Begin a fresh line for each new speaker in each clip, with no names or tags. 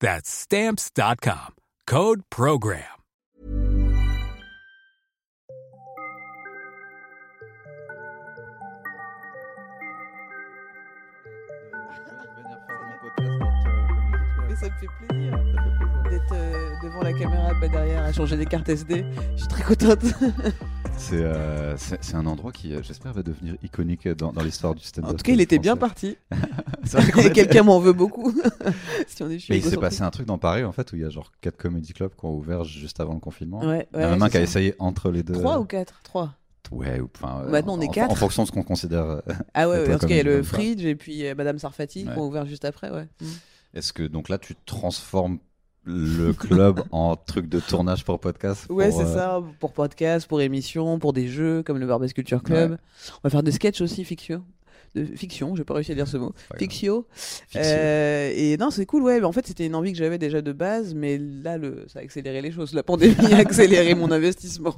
That's Stamps.com. Code PROGRAM.
Ça me fait plaisir d'être euh, devant la caméra, pas derrière, à changer des cartes SD. Je suis très contente.
C'est euh, un endroit qui, euh, j'espère, va devenir iconique dans, dans l'histoire du stand-up.
En tout cas, il était bien parti. Quelqu'un m'en veut beaucoup. si on est,
Mais il s'est passé un truc dans Paris, en fait, où il y a genre quatre comedy clubs qui ont ouvert juste avant le confinement.
Ouais,
il y en a même un qui a essayé entre les deux.
Trois ou quatre? Trois.
Ouais, ou- enfin.
Maintenant, on est quatre.
En fonction de ce qu'on considère. euh,
Ah ouais,
Et
ouais,
toi,
en tout cas, il y a le Fridge et puis Madame Sarfati qui ont ouvert juste après, ouais.
Est-ce que donc là, tu transformes le club en truc de tournage pour podcast
Ouais, c'est
euh,
ça, pour podcast, pour émission, pour des jeux comme le Barbès Culture Club. On va faire des sketchs aussi, fiction. De fiction, j'ai pas réussi à dire ce mot. Fictio. Euh, et non, c'est cool, ouais. mais en fait, c'était une envie que j'avais déjà de base, mais là, le, ça a accéléré les choses. La pandémie a accéléré mon investissement.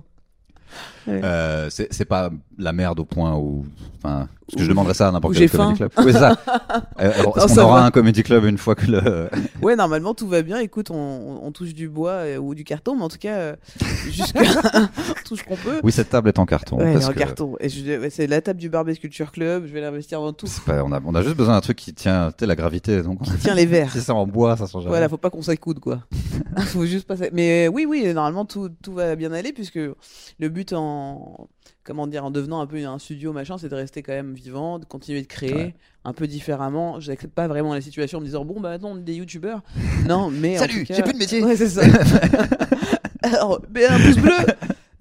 Euh, c'est pas la merde au point où. Enfin, parce que je demanderais ça à n'importe quel comedy club. Oui, c'est ça. Euh, alors,
Non,
Est-ce qu'on
ça
aura
va.
un comedy club une fois que le.
Ouais, normalement, tout va bien. Écoute, on, on- on touche du bois euh, ou du carton, mais en tout cas, jusqu'à. on touche qu'on peut.
Oui, cette table est en carton.
Ouais, elle est
parce
en
que
carton. Et ouais, c'est la table du Barbès Culture Club. Je vais l'investir dans tout.
pas- on, a, on a juste besoin d'un truc qui tient tu sais, la gravité. Donc,
Tiens les verres.
si c'est en bois, ça change rien.
Voilà, faut pas qu'on s'écoute quoi. faut juste pas. Mais oui, oui, normalement tout, tout va bien aller puisque le but en comment dire en devenant un peu un studio machin, c'est de rester quand même vivant, de continuer de créer
Ouais.
un peu différemment. Je n'accepte pas vraiment la situation en me disant bon bah attends on est des youtubeurs. Non, mais
Salut, j'ai plus de métier.
Ouais, c'est ça. Alors, mais un pouce bleu.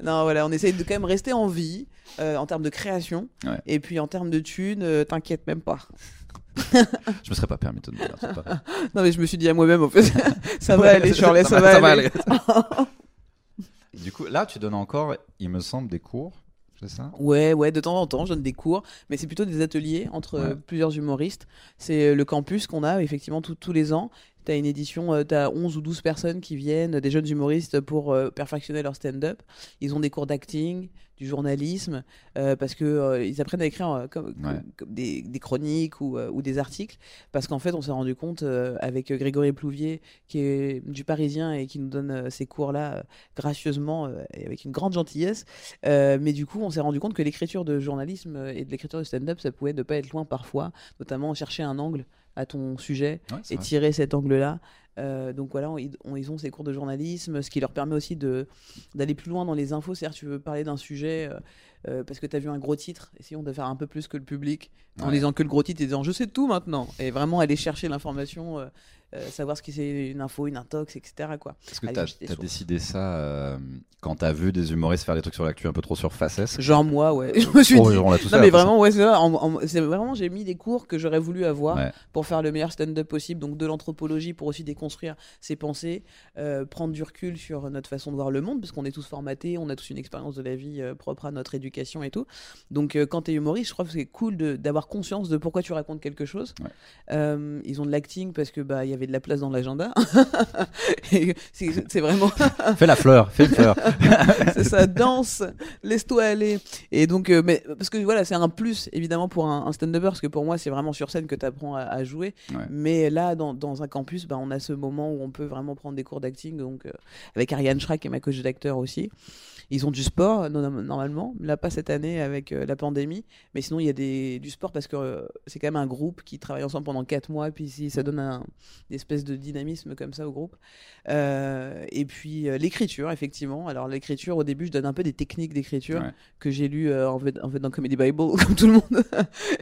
Non, voilà, on essaye de quand même rester en vie euh, en termes de création
Ouais.
et puis en termes de thunes, euh, t'inquiète même pas.
Je me serais pas permis de te demander.
Non mais je me suis dit à moi-même en fait, ça va aller Shirley, ça, va, aller.
Du coup, là, tu donnes encore, il me semble, des cours. C'est ça?
Ouais, ouais, de temps en temps, je donne des cours, mais c'est plutôt des ateliers entre euh,
Ouais.
plusieurs humoristes. C'est euh, le campus qu'on a effectivement tout- tous les ans. Tu as une édition, tu as 11 ou 12 personnes qui viennent, des jeunes humoristes pour euh, perfectionner leur stand-up. Ils ont des cours d'acting, du journalisme, euh, parce que euh, ils apprennent à écrire comme, comme-
Ouais.
comme des, des chroniques ou, ou des articles, parce qu'en fait, on s'est rendu compte avec Grégory Plouvier, qui est du Parisien et qui nous donne ces cours-là gracieusement et avec une grande gentillesse, mais du coup, on s'est rendu compte que l'écriture de journalisme et de l'écriture de stand-up, ça pouvait ne pas être loin parfois, notamment chercher un angle à ton sujet
Ouais,
et
vrai.
tirer cet angle-là. Euh, donc voilà, on- ils on- ils ont ces cours de journalisme, ce qui leur permet aussi de d'aller plus loin dans les infos. C'est-à-dire, tu veux parler d'un sujet euh, euh, parce que tu as vu un gros titre, essayons de faire un peu plus que le public en disant que le gros titre et disant je sais tout maintenant. Et vraiment aller chercher l'information, euh, savoir ce qui c'est une info, une intox, etc. Quoi.
Est-ce que tu as, décidé ça euh, quand tu as vu des humoristes faire des trucs sur l'actu un peu trop sur faces
Genre moi, ouais. Je me suis
Oh,
dit. Non mais vraiment ouais c'est vraiment j'ai mis des cours que j'aurais voulu avoir
Ouais.
pour faire le meilleur stand-up possible donc de l'anthropologie pour aussi déconstruire ses pensées euh, prendre du recul sur notre façon de voir le monde parce qu'on est tous formatés on a tous une expérience de la vie propre à notre éducation et tout donc quand tu es humoriste je trouve que c'est cool d'avoir conscience de pourquoi tu racontes quelque chose
Ouais.
Ils ont de l'acting parce que bah y avait de la place dans l'agenda Et c'est vraiment
Fais la fleur, fais une fleur.
c'est ça, danse, laisse-toi aller. Et donc, euh, mais parce que voilà, c'est un plus évidemment pour un, un stand-upper, parce que pour moi, c'est vraiment sur scène que tu apprends à, à jouer.
Ouais.
Mais là, dans, dans un campus, bah, on a ce moment où on peut vraiment prendre des cours d'acting. Donc, euh, avec Ariane Schrack qui est ma coach d'acteur aussi. Ils ont du sport no- normalement, là pas cette année avec euh, la pandémie, mais sinon il y a des, du sport parce que c'est quand même un groupe qui travaille ensemble pendant quatre mois, puis si ça donne un, une espèce de dynamisme comme ça au groupe. Euh, et puis euh, l'écriture, effectivement. Alors l'écriture, au début, je donne un peu des techniques d'écriture
Ouais.
que j'ai lues euh, en, fait, en fait dans Comedy Bible, comme tout le monde.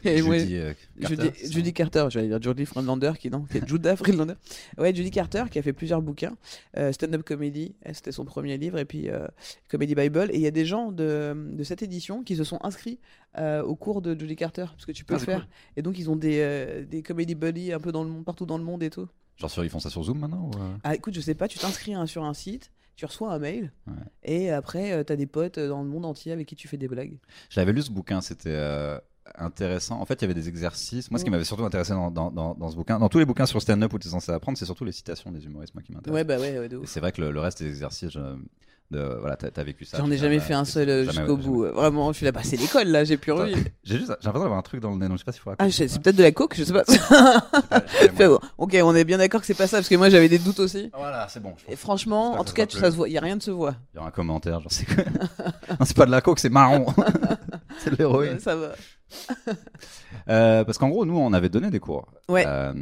et
Judy, Carter,
Judy,
c'est ça
Judy Carter, j'allais dire Judy Friedlander, qui non, qui est Judah Friedlander. Ouais, Judy Carter, qui a fait plusieurs bouquins, stand-up comedy, euh, c'était son premier livre, et puis Comedy Bible. Et il y a des gens de, de cette édition qui se sont inscrits euh, au cours de Judy Carter, parce que tu peux
Ah,
le faire.
cool.
Et donc ils ont des, euh, des comedy buddies un peu dans le monde, partout dans le monde et tout.
Genre sur, ils font ça sur Zoom maintenant ou, euh?
Ah, écoute, je sais pas, tu t'inscris hein, sur un site. Tu reçois un mail
Ouais.
et après tu as des potes euh, dans le monde entier avec qui tu fais des blagues.
J'avais lu ce bouquin, c'était euh, intéressant. En fait, il y avait des exercices. Moi, ce qui
Mm.
m'avait surtout intéressé dans, dans, dans, dans ce bouquin, dans tous les bouquins sur stand-up où tu es censé apprendre, c'est surtout les citations des humoristes moi, qui m'intéressent.
Ouais, bah ouais, ouais,
c'est vrai que le, le reste des exercices, je- de, voilà, t'as as vécu ça.
J'en ai jamais
ah,
fait un seul euh, jusqu'au bout. Vraiment, je suis là, bah, c'est l'école là, j'ai plus envie.
J'ai juste, j'ai l'impression d'avoir un truc dans le nez, donc je sais pas s'il faut
Ah, c'est peut-être de la coke, je sais pas. Ok, on est bien d'accord que c'est pas ça, parce que moi j'avais des doutes aussi.
Voilà, c'est bon.
Et franchement, en tout cas, ça se voit, y a rien de se voit.
Il y aura un commentaire, genre c'est quoi Non, c'est pas de la coke, c'est marron. c'est de l'héroïne.
Ça va.
Euh, parce qu'en gros, nous, on avait donné des cours.
Ouais.
Euh,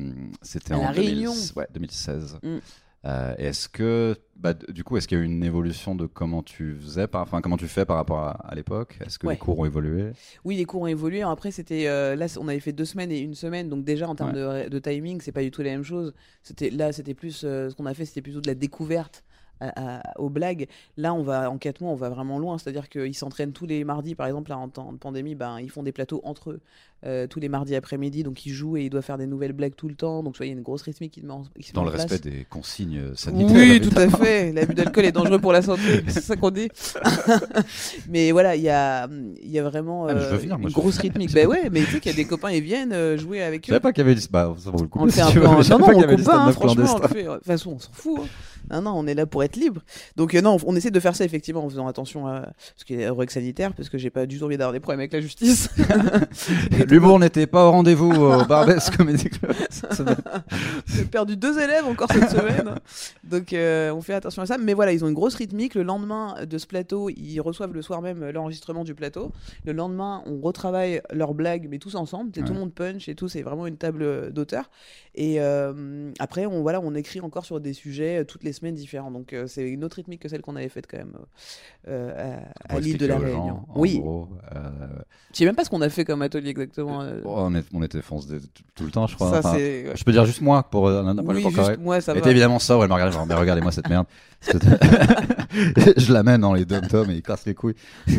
C'était en
La
2000
Réunion.
ouais, 2016.
Mm.
Euh, est-ce que, bah, du coup, est-ce qu'il y a eu une évolution de comment tu faisais, par, enfin, comment tu fais par rapport à, à l'époque? Est-ce que
Ouais.
les cours ont évolué?
Oui, les cours ont évolué. Après, c'était euh, là, on avait fait deux semaines et une semaine, donc déjà en termes de, de timing, c'est pas du tout la même chose. C'était là, c'était plus euh, ce qu'on a fait, c'était plutôt de la découverte. À- à- aux blagues. Là, on va en quatre mois, on va vraiment loin. C'est-à-dire qu'ils s'entraînent tous les mardis, par exemple, là, en temps de pandémie, ben, ils font des plateaux entre eux euh, tous les mardis après-midi. Donc, ils jouent et ils doivent faire des nouvelles blagues tout le temps. Donc, tu vois, il y a une grosse rythmique qui se met en, qui se met
Dans
en
le
place.
respect des consignes sanitaires
Oui, tout à fait. L'abus d'alcool est dangereux pour la santé, c'est ça qu'on dit. mais voilà, il y a, y a vraiment
Ah,
euh,
venir, moi,
une grosse rythmique. Ben ouais, mais tu sais qu'il y a des copains, ils viennent euh, jouer avec
Je savais
eux.
pas qu'il y avait du. Bah, ça vaut le coup.
On le fait un peu en... Non,
pas
non, on coupe pas, hein, franchement, on le fait. De toute façon, on s'en fout. hein. Non, non, on est là pour être libre. Donc, euh, non, on essaie de faire ça effectivement en faisant attention à ce qui est règles sanitaires, parce que j'ai pas du tout envie d'avoir des problèmes avec la justice.
L'humour n'était pas au rendez-vous au Barbès Comedy Club.
J'ai perdu deux élèves encore cette semaine. Donc euh, on fait attention à ça. Mais voilà, ils ont une grosse rythmique. Le lendemain de ce plateau, ils reçoivent le soir même l'enregistrement du plateau. Le lendemain, on retravaille leurs blagues, mais tous ensemble. C'est Tout
Ouais.
le monde punch et tout. C'est vraiment une table d'auteur. Et euh, après, on, voilà, on écrit encore sur des sujets euh, toutes les semaines différents. Donc euh, c'est une autre rythmique que celle qu'on avait faite quand même euh, à,
Pour
à l'île de la Réunion. oui,
gros, euh,
je sais même pas ce qu'on a fait comme atelier exactement. euh.
oh, on, est- on était fonce tout, le temps, je crois.
ça,
Enfin. Je peux dire juste moi pour euh,
Oui, juste
correct.
moi, ça
était évidemment sobre, elle me regardait genre, mais regardez-moi cette merde. je l'amène dans les dom tom et il casse les couilles.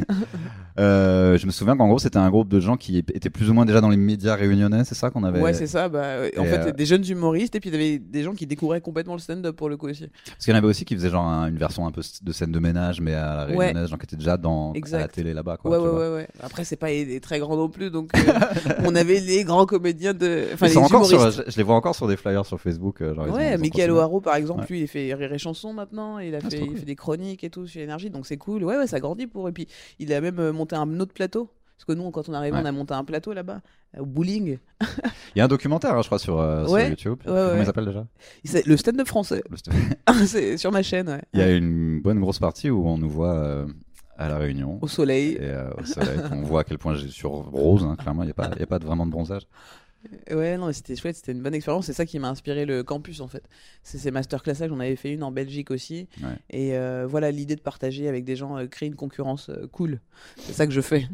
Euh, je me souviens qu'en gros, c'était un groupe de gens qui étaient plus ou moins déjà dans les médias réunionnais, c'est ça qu'on avait.
Ouais, c'est ça. Bah, en
Et,
fait,
euh,
des jeunes humoristes et puis il y avait des gens qui découvraient complètement le stand-up pour le coup aussi.
Parce qu'il y en avait aussi qui faisaient genre un- une version un peu de scène de ménage, mais à la
Ouais.
réunionnaise, gens qui étaient déjà dans, à la télé là-bas. Quoi,
ouais,
tu
ouais,
vois.
ouais, ouais. Après, c'est pas des très grands non plus, donc euh, on avait les grands comédiens de. Enfin, les
encore sur- je, je les vois encore sur des flyers sur Facebook. euh, genre,
Ouais, Michael. O'Haraud par exemple,
Ouais.
lui il fait Rire et Chanson maintenant, il a
Ah, c'est
fait,
trop
il
cool.
fait des chroniques et tout sur l'énergie, donc c'est cool. Ouais, ouais, ça grandit pour. Et puis il a même euh, monté un autre plateau. Parce que nous, quand on arrivait,
Ouais.
on a monté un plateau là-bas, euh, au bowling.
Il y a un documentaire, hein, je crois, sur, euh, sur. YouTube.
Ouais,
Comment il s'appelle déjà
C'est Le stand-up français,
Le-
c'est sur ma chaîne, ouais.
Il y a une bonne grosse partie où on nous voit euh, à la Réunion.
Au soleil.
Et euh, au soleil, on voit à quel point j'ai sur rose, hein, clairement, il n'y a, a pas vraiment de bronzage.
Ouais, non, mais c'était chouette, c'était une bonne expérience. C'est ça qui m'a inspiré le campus en fait. C'est ces masterclassages, on avait fait une en Belgique aussi.
Ouais.
Et euh, voilà, l'idée de partager avec des gens, euh, créer une concurrence euh, cool. C'est ça que je fais.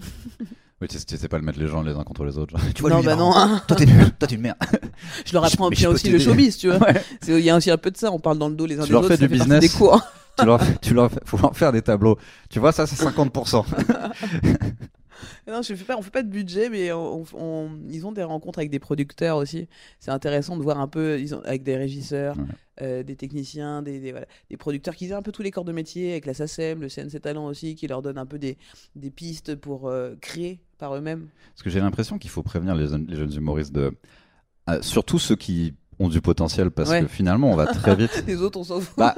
Oui, tu sais- tu sais pas le mettre les gens les uns contre les autres. genre, tu
non,
lui,
bah non, hein.
Toi t'es nul, toi t'es une merde.
je leur apprends bien aussi le showbiz, tu vois.
Ouais.
Il y a aussi un peu de ça, on parle dans le dos les uns
Tu
des
leur
autres.
fais du business.
Des cours.
tu leur, tu leur faut leur faire des tableaux. Tu vois, ça c'est 50%.
Non, je fais pas, on fait pas de budget, mais on, on- ils ont des rencontres avec des producteurs aussi. C'est intéressant de voir un peu, ils ont, avec des régisseurs,
Ouais.
euh, des techniciens, des, des, voilà, des producteurs qui ont un peu tous les corps de métier, avec la SACEM, le CNC Talent aussi, qui leur donne un peu des, des pistes pour euh, créer par eux-mêmes.
Parce que j'ai l'impression qu'il faut prévenir les, jeunes- les jeunes humoristes de. euh, surtout ceux qui ont du potentiel parce
Ouais.
que finalement, on va très vite.
Les autres, on s'en fout.
Bah,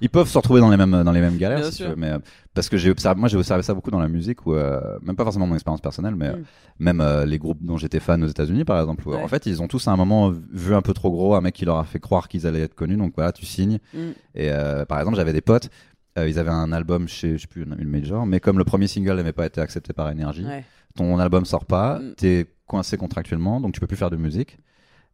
ils peuvent se retrouver dans les mêmes dans les mêmes galères,
Bien
si tu veux, mais euh, parce que j'ai observé, moi j'ai observé ça beaucoup dans la musique, ou même pas forcément mon expérience personnelle, mais euh,
Mm.
même euh, les groupes dont j'étais fan aux États-Unis, par exemple, où,
Ouais.
en fait ils ont tous à un moment vu un peu trop gros, un mec qui leur a fait croire qu'ils allaient être connus, donc voilà, tu signes.
Mm.
Et euh, par exemple, j'avais des potes, euh, ils avaient un album chez, je sais plus, une, une major, mais comme le premier single n'avait pas été accepté par Energy,
Ouais.
ton album sort pas,
Mm.
t'es coincé contractuellement, donc tu peux plus faire de musique.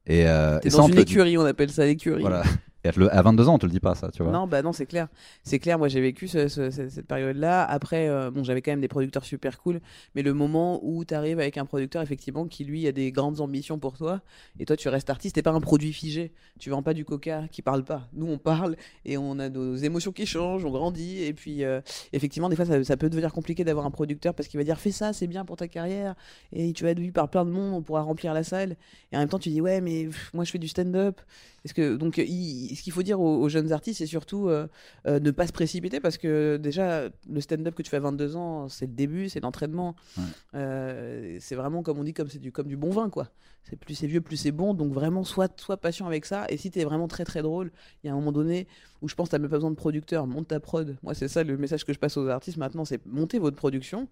Et, euh,
T'es
et ça,
dans
on
une écurie, on appelle ça l'écurie.
Voilà. À te le- à 22 ans, on te le dit pas, ça, tu vois.
Non, bah non, c'est clair. C'est clair, moi j'ai vécu ce- ce- cette, période-là. Après, euh, bon, j'avais quand même des producteurs super cool, mais le moment où tu arrives avec un producteur, effectivement, qui lui a des grandes ambitions pour toi, et toi tu restes artiste, t'es pas un produit figé. Tu vends pas du coca qui parle pas. Nous on parle et on a nos émotions qui changent, on grandit, et puis euh, effectivement, des fois ça, peut devenir compliqué d'avoir un producteur parce qu'il va dire fais ça, c'est bien pour ta carrière, et tu vas être vu par plein de monde, on pourra remplir la salle. Et en même temps, tu dis ouais, mais moi je fais du stand-up. Est-ce que donc il- ce qu'il faut dire aux, aux jeunes artistes, c'est surtout euh, euh, ne pas se précipiter parce que déjà le stand-up que tu fais à 22 ans, c'est le début, c'est l'entraînement.
Ouais.
Euh, c'est vraiment comme on dit comme c'est du comme du bon vin quoi. C'est plus c'est vieux, plus c'est bon. Donc vraiment sois sois patient avec ça. Et si t'es vraiment très très drôle, il y a un moment donné où je pense que t'as même pas besoin de producteur, monte ta prod. Moi c'est ça le message que je passe aux artistes maintenant, c'est montez votre production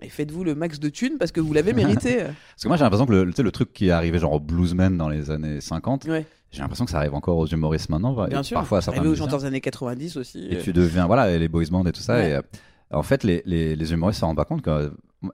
et faites-vous le max de thunes parce que vous l'avez mérité.
Parce que moi j'ai l'impression que le, tu sais, le truc qui est arrivé genre au bluesman dans les années 50,
ouais,
j'ai l'impression que ça arrive encore aux humoristes maintenant,
bien sûr.
parfois à certains
aux
musiciens.
chanteurs des années 90 aussi.
Et tu deviens, voilà, les boys bands et tout ça.
Ouais.
Et, euh, en fait, les, les, les humoristes se rendent pas compte que. euh,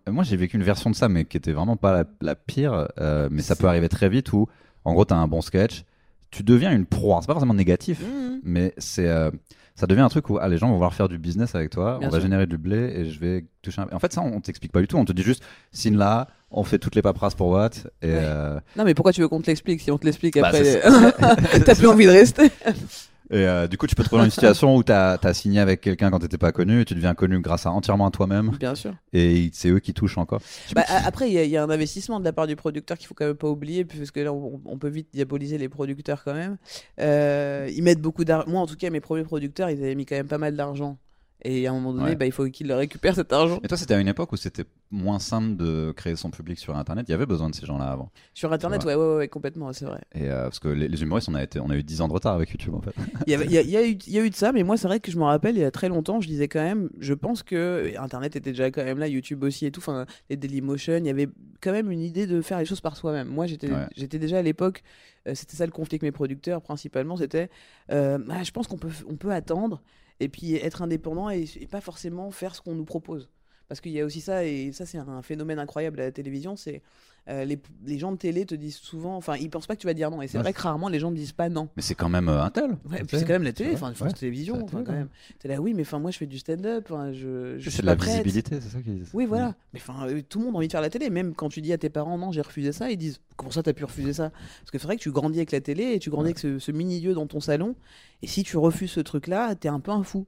moi, j'ai vécu une version de ça, mais qui était vraiment pas la, la pire. euh, mais ça peut arriver très vite où, en gros, t'as un bon sketch, tu deviens une proie. C'est pas forcément négatif,
Mhm.
mais c'est. euh, ça devient un truc où ah, les gens vont vouloir faire du business avec toi,
Bien
on va générer du blé et je vais toucher un... En fait, ça, on t'explique pas du tout. On te dit juste, signe là, on fait toutes les paperasses pour Watt. Et,
Ouais.
euh,
Non mais pourquoi tu veux qu'on te l'explique si on te l'explique
Bah,
après t'as plus envie de rester.
Et euh, du coup, tu peux te trouver dans une situation où tu as, signé avec quelqu'un quand t'étais pas connu, et tu deviens connu grâce à entièrement à toi-même,
Bien sûr.
et c'est eux qui touchent encore.
Bah, après, il y, a- il y a un investissement de la part du producteur qu'il faut quand même pas oublier, parce que là, on, on peut vite diaboliser les producteurs quand même. Euh, ils mettent beaucoup d'argent. Moi, en tout cas, mes premiers producteurs, ils avaient mis quand même pas mal d'argent. Et à un moment donné,
Ouais.
bah, il faut qu'ils le récupèrent cet argent.
Et toi, c'était à une époque où c'était moins simple de créer son public sur Internet? Il y avait besoin de ces gens-là avant.
Sur Internet, ouais, ouais, ouais, complètement, c'est vrai.
Et euh, parce que les, les humoristes, on a, été, on a eu 10 ans de retard avec YouTube en fait.
Il y, avait- il y a, il y a eu, il y a eu de ça, mais moi, c'est vrai que je me rappelle, il y a très longtemps, je disais quand même, je pense que Internet était déjà quand même là, YouTube aussi et tout, enfin, les Dailymotion, il y avait quand même une idée de faire les choses par soi-même. Moi, j'étais
Ouais.
déjà à l'époque, euh, c'était ça le conflit avec mes producteurs, principalement, c'était, euh, ah, je pense qu'on peut, on peut attendre et puis être indépendant et, pas forcément faire ce qu'on nous propose. Parce qu'il y a aussi ça, et ça c'est un phénomène incroyable à la télévision, c'est euh, les, les gens de télé te disent souvent, enfin ils pensent pas que tu vas dire non, et c'est
Ouais,
vrai que rarement les gens ne disent pas non.
Mais c'est quand même euh, un tel.
Ouais, c'est quand même la télé, enfin. France Télévisions, quand même. T'es là, oui, mais enfin, moi, je fais du stand-up, je, je
C'est de la
prête.
visibilité, c'est ça qu'ils disent.
Oui, voilà. Mais enfin, euh, tout le monde a envie de faire la télé. Même quand tu dis à tes parents, non, j'ai refusé ça, ils disent, comment ça, t'as pu refuser ça? Parce que c'est vrai que tu grandis avec la télé et tu grandis avec ce, ce mini-lieu dans ton salon. Et si tu refuses ce truc-là, t'es un peu un fou.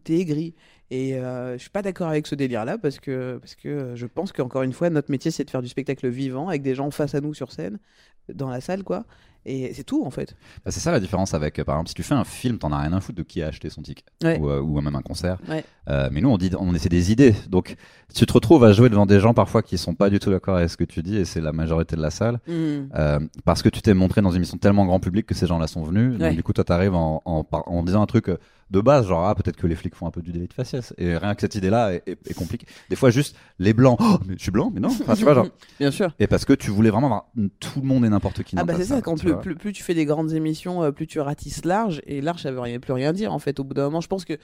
T'es aigri. Et euh, je suis pas d'accord avec ce délire-là parce que, parce que euh, je pense qu'encore une fois, notre métier, c'est de faire du spectacle vivant avec des gens face à nous sur scène, dans la salle, quoi. Et c'est tout, en fait.
Bah, c'est ça la différence avec, euh, par exemple, si tu fais un film, t'en as rien à foutre de qui a acheté son ticket.
Ouais.
Ou, euh, ou même un concert.
Ouais.
Euh, mais nous, on, dit, on essaie des idées. Donc, tu te retrouves à jouer devant des gens parfois qui sont pas du tout d'accord avec ce que tu dis, et c'est la majorité de la salle. Euh, parce que tu t'es montré dans une émission tellement grand public que ces gens-là sont venus.
Ouais.
Donc, du coup, toi, t'arrives en, en, disant un truc de base, genre, ah, peut-être que les flics font un peu du délit de faciès. Et rien que cette idée-là est, est, est compliquée. Des fois, juste les blancs, oh, mais je suis blanc, mais non. Enfin, tu vois, genre.
Bien sûr.
Et parce que tu voulais vraiment avoir tout le monde et n'importe qui
Ah bah c'est ça,
salle,
quand
tu
plus. Plus, tu fais des grandes émissions, euh, plus tu ratisses large, et large ça veut rien, plus rien dire en fait au bout d'un moment. Je pense que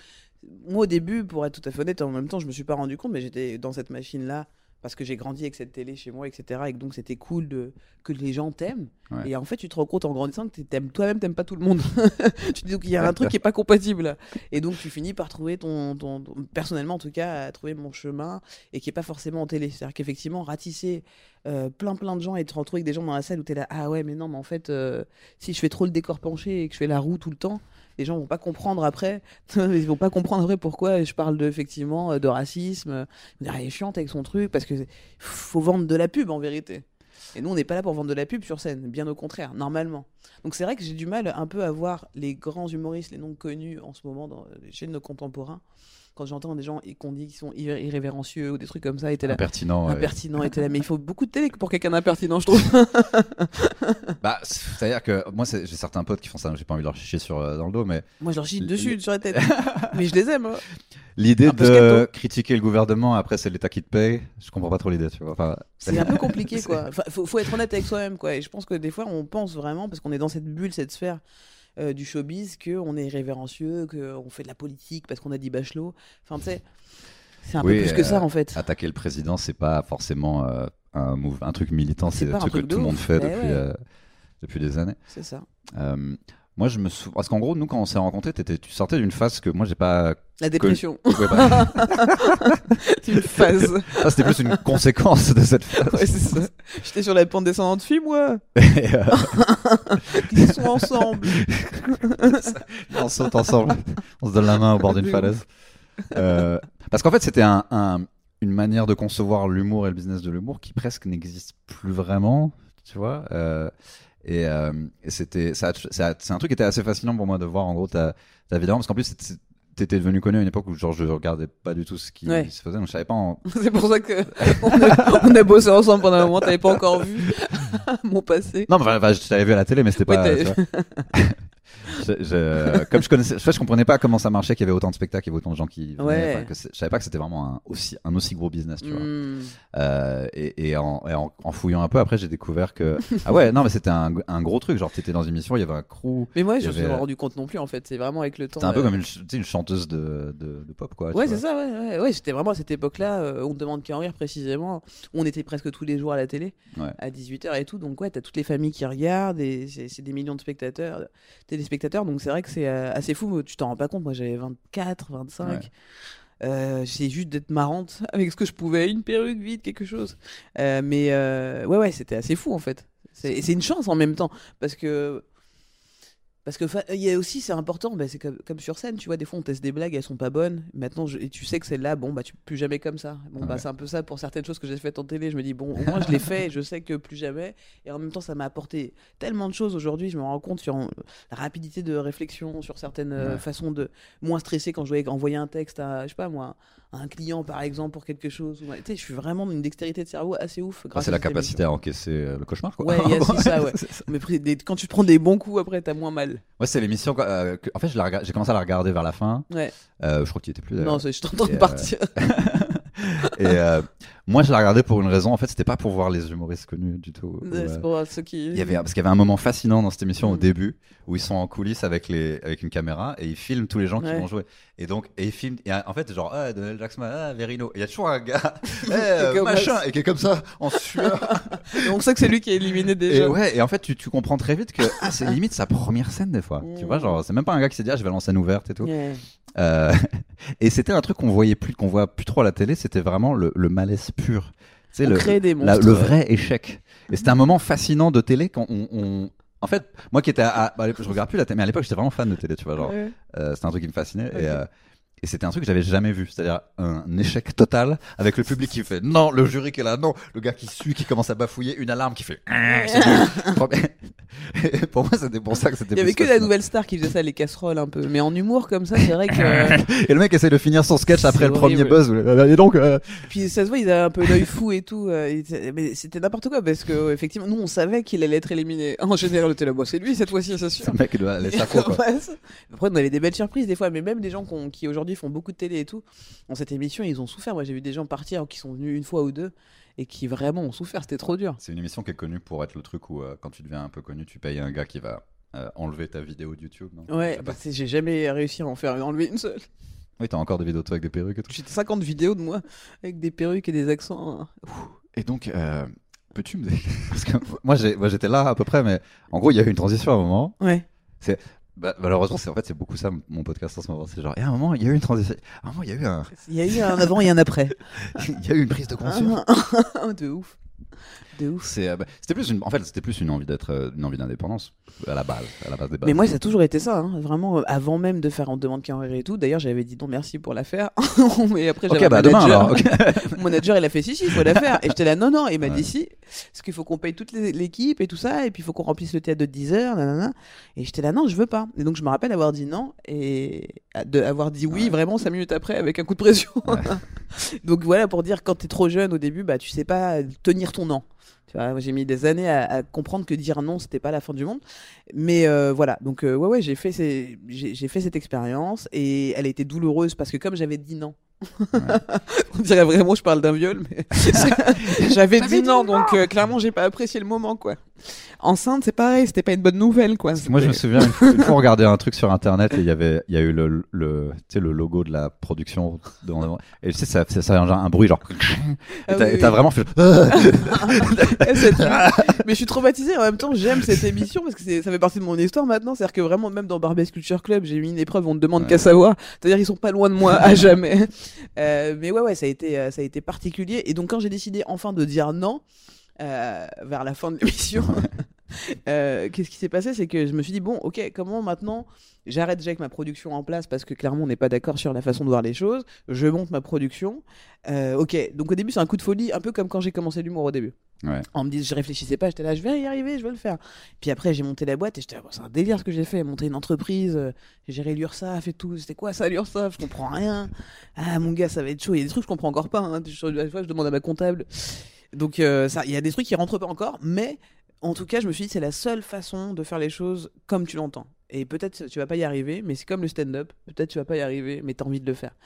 moi au début, pour être tout à fait honnête, en même temps je me suis pas rendu compte, mais j'étais dans cette machine-là parce que j'ai grandi avec cette télé chez moi, etc. Et que donc c'était cool de, que les gens t'aiment.
Ouais.
Et en fait tu te rends compte en grandissant que t'aimes- toi-même t'aimes pas tout le monde. tu te dis qu'il y a un truc qui est pas compatible. Et donc tu finis par trouver ton, ton, ton- personnellement en tout cas, à trouver mon chemin et qui est pas forcément en télé. C'est-à-dire qu'effectivement ratisser euh, plein plein de gens et te retrouver avec des gens dans la salle où tu es là ah ouais mais non mais en fait euh, si je fais trop le décor penché et que je fais la roue tout le temps les gens vont pas comprendre après. Ils vont pas comprendre après pourquoi je parle de effectivement de racisme elle est chiante avec son truc parce que faut vendre de la pub en vérité. Et nous on n'est pas là pour vendre de la pub sur scène bien au contraire normalement. Donc c'est vrai que j'ai du mal un peu à voir les grands humoristes les noms connus en ce moment chez nos contemporains quand j'entends des gens et qu'on dit qu'ils sont irré- irrévérencieux ou des trucs comme ça, t'es là.
Impertinent. ouais.
Impertinent, et t'es là. Mais il faut beaucoup de télé pour quelqu'un d'impertinent, je trouve.
Bah, c'est-à-dire que moi, j'ai certains potes qui font ça, j'ai pas envie de leur chier sur, euh, dans le dos, mais
Moi, je leur chie dessus, sur la tête. mais je les aime. hein.
l'idée de critiquer le gouvernement, après c'est l'État qui te paye, je comprends pas trop l'idée, tu vois. Enfin,
C'est un peu compliqué, quoi. Enfin, faut, faut être honnête avec soi-même, quoi. Et je pense que des fois, on pense vraiment, parce qu'on est dans cette bulle, cette sphère euh, du showbiz, qu'on est irrévérencieux, qu'on fait de la politique parce qu'on a dit Bachelot. Enfin, tu sais, c'est un
Oui,
peu plus que
euh,
ça, en fait.
attaquer le président, c'est pas forcément euh, un, move, un truc militant,
C'est
un truc que tout le monde fait
Eh
depuis,
ouais.
euh, depuis des années.
C'est ça.
Moi, je me souviens. Parce qu'en gros, nous, quand on s'est rencontrés, tu sortais d'une phase que moi, j'ai pas.
La dépression.
pas-
c'est une phase.
Ça, c'était plus une conséquence de cette phase.
Ouais, c'est ça. J'étais sur la pente descendante.
Et, euh,
Ils sont ensemble.
on saute ensemble, on se donne la main au bord d'une falaise. Euh, parce qu'en fait, c'était un, un- une manière de concevoir l'humour et le business de l'humour qui presque n'existe plus vraiment, tu vois. Euh, et euh, et c'était, ça, ça- c'est un truc qui était assez fascinant pour moi de voir en gros ta, ta vidéo, parce qu'en plus, t'étais devenu connu à une époque où genre je regardais pas du tout ce qui
Ouais.
se faisait, donc je savais pas. en-
C'est pour ça que on a, on a bossé ensemble pendant un moment. T'avais pas encore vu mon passé.
Non, mais enfin, je t'avais vu à la télé, mais c'était
Ouais,
pas. vois. Je- je- comme je connaissais, je, je comprenais pas comment ça marchait, qu'il y avait autant de spectacles, qu'il y avait autant de gens qui. venaient,
Ouais.
enfin, que c'est- je savais pas que c'était vraiment un aussi, un aussi gros business, tu vois.
Hmm.
Euh, et et, en, et en, en fouillant un peu, après, j'ai découvert que. Ah ouais, non, mais c'était un, un gros truc. Genre, t'étais dans une émission, il y avait un crew.
Mais moi, je me suis
avait-
rendu compte non plus en fait. C'est vraiment avec le temps.
C'était un peu
euh,
comme une, chanteuse de, de, de pop, quoi.
Ouais, c'est ça, ouais, ouais, ouais. J'étais vraiment à cette époque-là, euh, on te demande qu'à en rire précisément, on était presque tous les jours à la télé, à 18h et tout. Donc, ouais, t'as toutes les familles qui regardent, et c'est c'est des millions de spectateurs, téléspectateurs. Donc, c'est vrai que c'est euh, assez fou, mais tu t'en rends pas compte. Moi, j'avais 24, 25.
Ouais.
Euh, J'essayais juste d'être marrante avec ce que je pouvais, une perruque vite, quelque chose. Euh, mais euh, ouais, ouais, c'était assez fou en fait. C'est une chance en même temps, parce que. Parce que il y a aussi, c'est important, bah, c'est comme, comme sur scène, tu vois, des fois on teste des blagues, elles sont pas bonnes. Maintenant, je- et tu sais que celle-là, bon, bah, tu plus jamais comme ça. Bon, bah,
Ouais.
c'est un peu ça pour certaines choses que j'ai faites en télé. Je me dis, bon, au moins je l'ai fait, je sais que plus jamais. Et en même temps, ça m'a apporté tellement de choses aujourd'hui. Je me rends compte sur euh, la rapidité de réflexion, sur certaines euh, façons de moins stresser quand je dois envoyer un texte à, je sais pas moi, à un client par exemple pour quelque chose. Tu sais, je suis vraiment d'une dextérité de cerveau assez ouf.
Ah, c'est la capacité à encaisser euh, le cauchemar, quoi.
Ouais, y a ça, ouais.
Ça.
Mais quand tu te prends des bons coups après, t'as moins mal.
Ouais, c'est l'émission. euh, que- en fait, je la rega- j'ai commencé à la regarder vers la fin.
Ouais.
Euh, je crois qu'il était plus. d'ailleurs.
Non, c'est- je t'entends
Et, euh,
partir.
Et euh, moi, je la regardais pour une raison. En fait, c'était pas pour voir les humoristes connus du tout.
Ouais,
Ouais.
C'est pour ceux qui.
Il y avait, parce qu'il y avait un moment fascinant dans cette émission au
Mm.
début où ils sont en coulisses avec, les, avec une caméra et ils filment tous les gens qui
Ouais.
vont jouer. Et donc, et ils filment, et en fait, genre, ah, Donald Jackson, ah, Verino. Et il y a toujours un gars,
comme
machin, et qui est comme ça, en sueur.
Et on sait que c'est lui qui est éliminé
et
déjà.
ouais, et en fait, tu, tu comprends très vite que ah, c'est limite sa première scène des fois. Tu
Mm.
vois, genre, c'est même pas un gars qui s'est dit, ah, je vais lancer une ouverte et tout. Euh, et c'était un truc qu'on voyait plus, qu'on voit plus trop à la télé, c'était vraiment le, le malaise pur.
On
le, la- le vrai échec. Et c'était un moment fascinant de télé quand on. on- En fait, moi qui étais. À, à- bah, je regarde plus la télé, mais à l'époque j'étais vraiment fan de télé, tu vois. Genre,
Ouais.
euh, c'était un truc qui me fascinait. Et, euh, et c'était un truc que j'avais jamais vu. C'est-à-dire un échec total avec le public qui fait non, le jury qui est là, non, le gars qui suit, qui commence à bafouiller, une alarme qui fait. Et pour moi, c'était pour ça que c'était
Il y avait que la nouvelle star qui faisait ça, les casseroles un peu. Mais en humour comme ça, c'est vrai que.
Et le mec essaie de finir son sketch après le premier buzz. où- Et donc. euh,
Puis ça se voit, il a un peu l'œil fou et tout. euh, Mais c'était n'importe quoi parce que, effectivement, nous on savait qu'il allait être éliminé. En général, là, bon, c'est lui cette fois-ci, c'est sûr.
Un mec doit aller
Après, on avait des belles surprises des fois, mais même des gens qui aujourd'hui font beaucoup de télé et tout, dans cette émission, ils ont souffert. Moi, j'ai vu des gens partir qui sont venus une fois ou deux et qui vraiment ont souffert. C'était trop dur.
C'est une émission qui est connue pour être le truc où, euh, quand tu deviens un peu connu, tu payes un gars qui va euh, enlever ta vidéo de YouTube. Non?
Ouais, bah, j'ai jamais réussi à en faire enlever une seule.
Oui, t'as encore des vidéos de toi avec des perruques et tout?
J'ai 50 vidéos de moi avec des perruques et des accents. hein.
Et donc, euh, peux-tu me. Parce que moi, j'étais là à peu près, mais en gros, il y a eu une transition à un moment.
Ouais.
Bah, malheureusement, c'est en fait, c'est beaucoup ça mon podcast en ce moment. C'est genre, et à un moment, il y a eu une transition. À un moment, il y a eu un,
Il y a eu un avant et un après.
il y a eu une prise de conscience.
de ouf. De ouf.
C'est, euh, bah, c'était plus une, en fait, c'était plus une envie d'être, euh, une envie d'indépendance à la base, à la base des bases.
Mais moi, ça a toujours été ça, hein. vraiment, euh, avant même de faire en demande carrière et tout. D'ailleurs, j'avais dit non merci pour la faire. Mais après, j'avais
bah
un
demain
manager.
alors. ok.
Mon manager, il a fait si, si, il faut la faire. Et j'étais là, non, non. Et il m'a
Ouais.
dit si, parce qu'il faut qu'on paye toute l'équipe et tout ça. Et puis, il faut qu'on remplisse le théâtre de 10 heures. Nanana. Et j'étais là, non, je veux pas. Et donc, je me rappelle avoir dit non et de, avoir dit oui,
Ouais.
vraiment, 5 minutes après, avec un coup de pression.
Ouais.
donc, voilà, pour dire, quand t'es trop jeune au début, bah, tu sais pas tenir ton non. J'ai mis des années à, comprendre que dire non, c'était pas la fin du monde. Mais euh, voilà, donc euh, ouais, ouais, j'ai fait cette expérience et elle a été douloureuse parce que comme j'avais dit non, on dirait vraiment je parle d'un viol, mais j'avais dit non, donc euh, clairement j'ai pas apprécié le moment quoi. Enceinte, c'est pareil, c'était pas une bonne nouvelle quoi.
Moi, je me souviens une fois, une fois, on regardait un truc sur internet et il y avait, il y a eu le, le, tu sais, le logo de la production. Et tu sais, ça, ça, ça a un, un bruit genre. Et
Ah
t'as
oui,
et t'as
oui.
vraiment fait.
Cette- mais je suis traumatisée en même temps, j'aime cette émission parce que ça fait partie de mon histoire maintenant. C'est-à-dire que vraiment, même dans Barbès Culture Club, j'ai eu une épreuve, on ne demande
Ouais.
qu'à savoir. C'est-à-dire ils sont pas loin de moi à jamais. Euh, mais ouais, ouais, ça a été, euh, ça a été particulier. Et donc quand j'ai décidé enfin de dire non euh, vers la fin de l'émission, euh, qu'est-ce qui s'est passé? C'est que je me suis dit bon, ok, comment maintenant J'arrête déjà avec ma production en place parce que clairement on n'est pas d'accord sur la façon de voir les choses. Je monte ma production. Euh, ok, donc au début c'est un coup de folie, un peu comme quand j'ai commencé l'humour au début.
Ouais.
en me disant je réfléchissais pas. J'étais là je vais y arriver je vais le faire. Puis après j'ai monté la boîte et j'étais Bon, c'est un délire ce que j'ai fait. Monter une entreprise euh, j'ai géré l'URSSAF et tout. C'était quoi ça l'URSSAF? Je comprends rien. Ah mon gars ça va être chaud. Il y a des trucs que je comprends encore pas hein. Je- je demande à ma comptable. Donc euh, il y a des trucs qui rentrent pas encore mais en tout cas je me suis dit c'est la seule façon de faire les choses comme tu l'entends. Et peut-être tu vas pas y arriver mais c'est comme le stand-up. Peut-être tu vas pas y arriver mais t'as envie de le faire.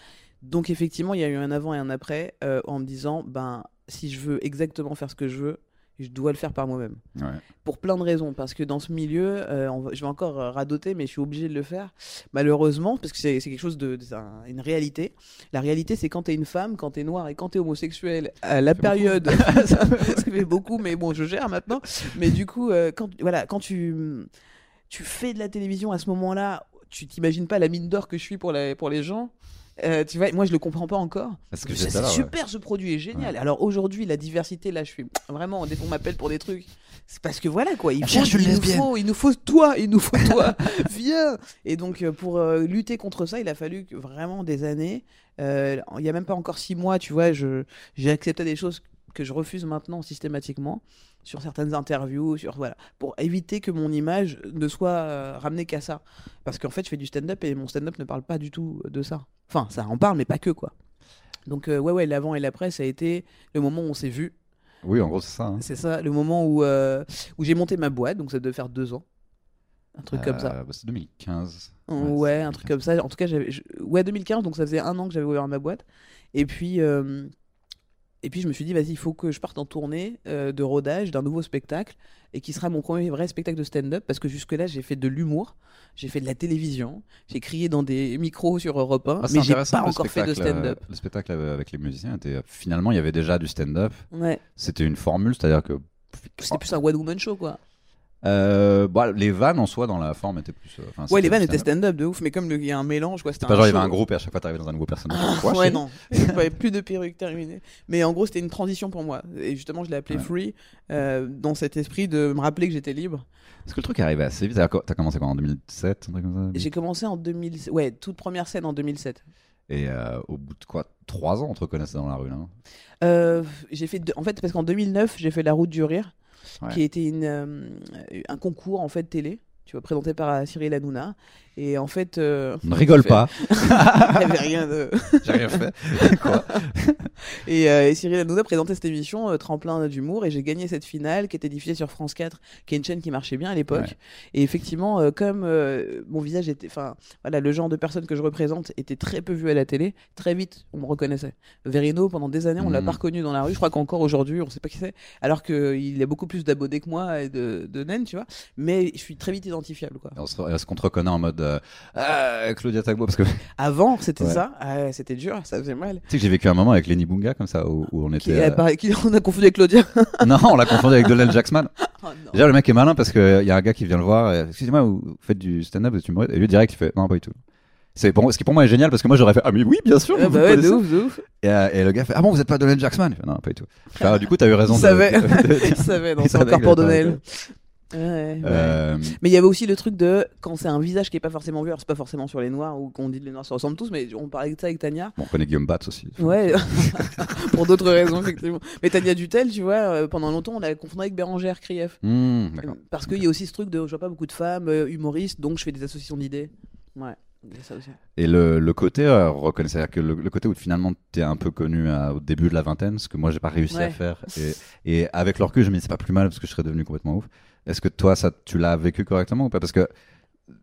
Donc effectivement il y a eu un avant et un après euh, en me disant ben si je veux exactement faire ce que je veux je dois le faire par moi-même.
Ouais.
pour plein de raisons parce que dans ce milieu euh, on va- je vais encore euh, radoter mais je suis obligé de le faire. Malheureusement parce que c'est quelque chose de, un- une réalité. La réalité c'est quand t'es une femme quand t'es noire et quand t'es homosexuel à la période ça, ça fait beaucoup mais bon je gère maintenant. Mais du coup euh, quand voilà quand tu tu fais de la télévision à ce moment-là tu t'imagines pas la mine d'or que je suis pour, la, pour les gens Euh, tu vois, moi je le comprends pas encore.
Parce que
C'est
ouais.
super, ce produit est génial. Alors aujourd'hui, la diversité, là, je suis vraiment, dès qu'on m'appelle pour des trucs, c'est parce que voilà quoi, il,
On
faut,
cherche une
il, nous faut, il nous faut toi, il nous faut toi, viens. Et donc euh, pour euh, lutter contre ça, il a fallu que- vraiment des années. Euh, il y a même pas encore six mois, tu vois, je j'ai accepté des choses que je refuse maintenant systématiquement sur certaines interviews, sur voilà, pour éviter que mon image ne soit euh, ramenée qu'à ça. Parce qu'en fait, je fais du stand-up et mon stand-up ne parle pas du tout de ça. Enfin, ça en parle, mais pas que quoi. Donc euh, ouais, ouais, l'avant et l'après, ça a été le moment où on s'est vu.
Oui, en gros, c'est ça. hein.
C'est ça, le moment où euh, où j'ai monté ma boîte, donc ça devait faire deux ans, un truc comme ça.
Euh, bah, c'est 2015.
Ouais, un truc
2015.
comme ça. En tout cas, j'avais, ouais, 2015, donc ça faisait un an que j'avais ouvert ma boîte. Et puis, euh, et puis je me suis dit, vas-y, il faut que je parte en tournée euh, de rodage d'un nouveau spectacle et qui sera mon premier vrai spectacle de stand-up parce que jusque-là, j'ai fait de l'humour, j'ai fait de la télévision, j'ai crié dans des micros sur Europe 1,
Ah,
mais j'ai pas encore fait de stand-up.
euh, Le spectacle avec les musiciens était finalement il y avait déjà du stand-up.
Ouais,
C'était une formule, c'est-à-dire que
c'était plus un one woman show quoi.
Euh, bah, les vannes en soi dans la forme étaient plus. euh, enfin,
Ouais,
c'était
les vannes étaient
stand-up.
stand-up de ouf, mais comme le- il y a un mélange quoi, c'était
C'est pas genre il y avait
show.
un groupe et à chaque fois t'arrivais dans un nouveau personnage.
Ah,
Quoi,
ouais,
chérie
non. Ouais, plus de perruques terminées. Mais en gros, c'était une transition pour moi. Et justement, je l'ai appelé
Ouais.
Free, euh, dans cet esprit de me rappeler que j'étais libre.
Parce que le truc est arrivé assez vite. T'as t'as commencé quand en 2007, un truc comme ça
J'ai commencé en 2000. Ouais, toute première scène en 2007.
Et euh, au bout de quoi Trois ans, on te reconnaissait dans la rue là. hein?
Euh, j'ai fait deux- En fait, parce qu'en 2009, j'ai fait La Route du Rire, Qui était euh, un concours en fait télé. Tu vois, présenté par euh, Cyril Hanouna. Et en fait. euh,
Ne rigole
fait-
pas,
avait rien de.
j'ai rien fait. Quoi
Et, euh, et Cyril Hanouna présentait cette émission, euh, Tremplin d'humour, et j'ai gagné cette finale qui était diffusée sur France 4, qui est une chaîne qui marchait bien à l'époque.
Ouais.
Et effectivement, euh, comme euh, mon visage était. Enfin, voilà, le genre de personne que je représente était très peu vu à la télé, très vite, on me reconnaissait. Verino, pendant des années, on l'a
Mhm.
pas reconnu dans la rue. Je crois qu'encore aujourd'hui, on sait pas qui c'est. Alors qu'il a beaucoup plus d'abonnés que moi et de, de naines, tu vois. Mais je suis très vite identifiable, quoi.
On se- Est-ce qu'on te reconnaît en mode euh, Ah, Claudia Tagbo Parce que tu
Avant, c'était
Ouais.
ça. Ah c'était dur, ça faisait mal.
sais que j'ai vécu un moment avec Lenny Bunga comme ça où, où on était.
euh, qui- on a confondu avec Claudia.
euh, Non, on l'a confondu avec Donald Jackman.
Oh.
Déjà, le mec est malin parce qu'il y a un gars qui vient le voir. et, Excusez-moi, vous faites du stand-up, vous êtes humoriste Et lui, direct, il fait Non, pas du tout. C'est pour, ce qui pour moi est génial parce que moi j'aurais fait ah mais oui bien sûr.
Ah
vous
bah ouais, de ouf, de ouf.
Et, euh, et le gars fait ah bon vous êtes pas Donald fais, non pas du tout. Du coup t'as eu raison.
Il
de-
savait.
de- de-
Il savait, non,
Il
c'est
savait
encore pour
raison.
Ouais, ouais.
Euh,
Mais il y avait aussi le truc de quand c'est un visage qui est pas forcément vu, alors c'est pas forcément sur les noirs ou qu'on dit que les noirs se ressemblent tous, mais on parlait de ça avec Tania.
bon on connaît Guillaume Batz aussi.
Ouais, pour d'autres raisons, effectivement. Mais Tania Dutel, tu vois, euh, pendant longtemps, on l'a confondu avec Bérangère Krief.
D'accord.
Parce qu'il y a aussi ce truc de je vois pas beaucoup de femmes euh, humoristes, donc je fais des associations d'idées. Ouais, ça aussi.
Et le, le côté euh, reconnaître, c'est-à-dire que le, le côté où finalement t'es un peu connu à- au début de la vingtaine, ce que moi j'ai pas réussi à faire, et, et avec le recul je me dis c'est pas plus mal parce que je serais devenu complètement ouf. Est-ce que toi ça tu l'as vécu correctement ou pas? Parce que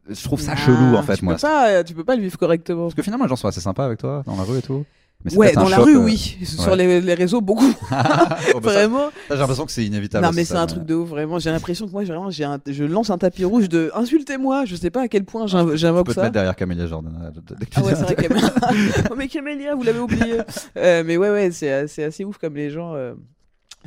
je trouve ça
Ah,
chelou en fait
tu
moi.
Peux pas, euh, tu peux pas le vivre correctement.
Parce que finalement les gens sont assez sympas avec toi dans la rue et tout. Mais
Ouais, dans la
choc,
rue,
euh,
oui. Sur
ouais.
les, les réseaux, beaucoup.
oh, bah, ça-
vraiment.
ça, j'ai l'impression que c'est inévitable.
Non, mais
ça,
c'est un truc de ouf, vraiment. J'ai l'impression que moi, vraiment, un- je lance un tapis rouge de insultez-moi. Je sais pas à quel point j'in-
Tu
j'invoque
peux te
ça.
mettre derrière Camélia Jordan. euh, tu
Ah ouais, c'est
ça.
vrai, Camélia. oh, mais Camélia, vous l'avez oublié. Euh, mais ouais, ouais, c'est c'est assez ouf comme les gens euh,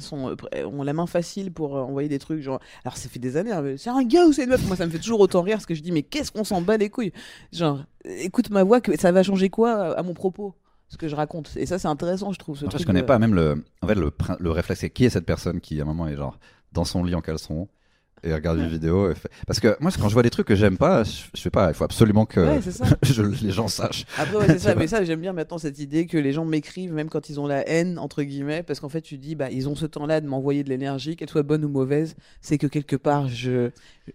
sont, euh, pr- ont la main facile pour euh, envoyer des trucs. Genre, alors ça fait des années, hein, c'est un gars ou c'est une meuf? Moi, ça me fait toujours autant rire parce que je dis, mais qu'est-ce qu'on s'en bat les couilles? Genre, euh, écoute ma voix, que ça va changer quoi à mon propos? Ce que je raconte. Et ça, c'est intéressant, je trouve. Ce truc
je connais pas même le. En fait, le, le réflexe, c'est qui est cette personne qui, à un moment, est genre dans son lit en caleçon et regarde une vidéo. et fait- Parce que moi, quand je vois des trucs que j'aime pas, je, je sais pas, il faut absolument que
Ouais,
je- les gens sachent.
Après, ouais, c'est ça. Mais ça, j'aime bien maintenant cette idée que les gens m'écrivent, même quand ils ont la haine, entre guillemets, parce qu'en fait, tu dis, bah, ils ont ce temps-là de m'envoyer de l'énergie, qu'elle soit bonne ou mauvaise, c'est que quelque part, je,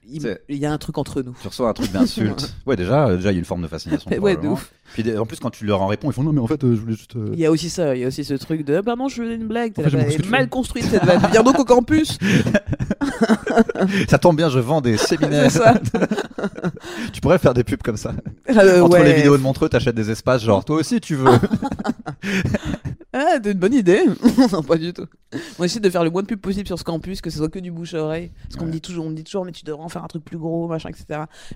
il, y a un truc entre nous.
Tu reçois un truc d'insulte. ouais, déjà, euh, déjà, il y a une forme de fascination.
Ouais, de ouf.
Puis en plus, quand tu leur en réponds, ils font non, mais en fait, euh, je voulais juste. euh,
Il y a aussi ça, il y a aussi ce truc de, bah non, je faisais une blague,
En fait,
elle est mal construite cette vanne. Viens donc au campus.
Ça tombe bien, je vends des séminaires.
Ça.
tu pourrais faire des pubs comme ça.
Euh,
Entre
ouais.
les vidéos de Montreux, t'achètes des espaces, genre toi aussi tu veux.
Ah, c'est une bonne idée. non, pas du tout. Moi, j'essaie de faire le moins de pub possible sur ce campus, que ce soit que du bouche à oreille. Parce qu'on me dit toujours, on me dit toujours, mais tu devrais en faire un truc plus gros, machin, etc.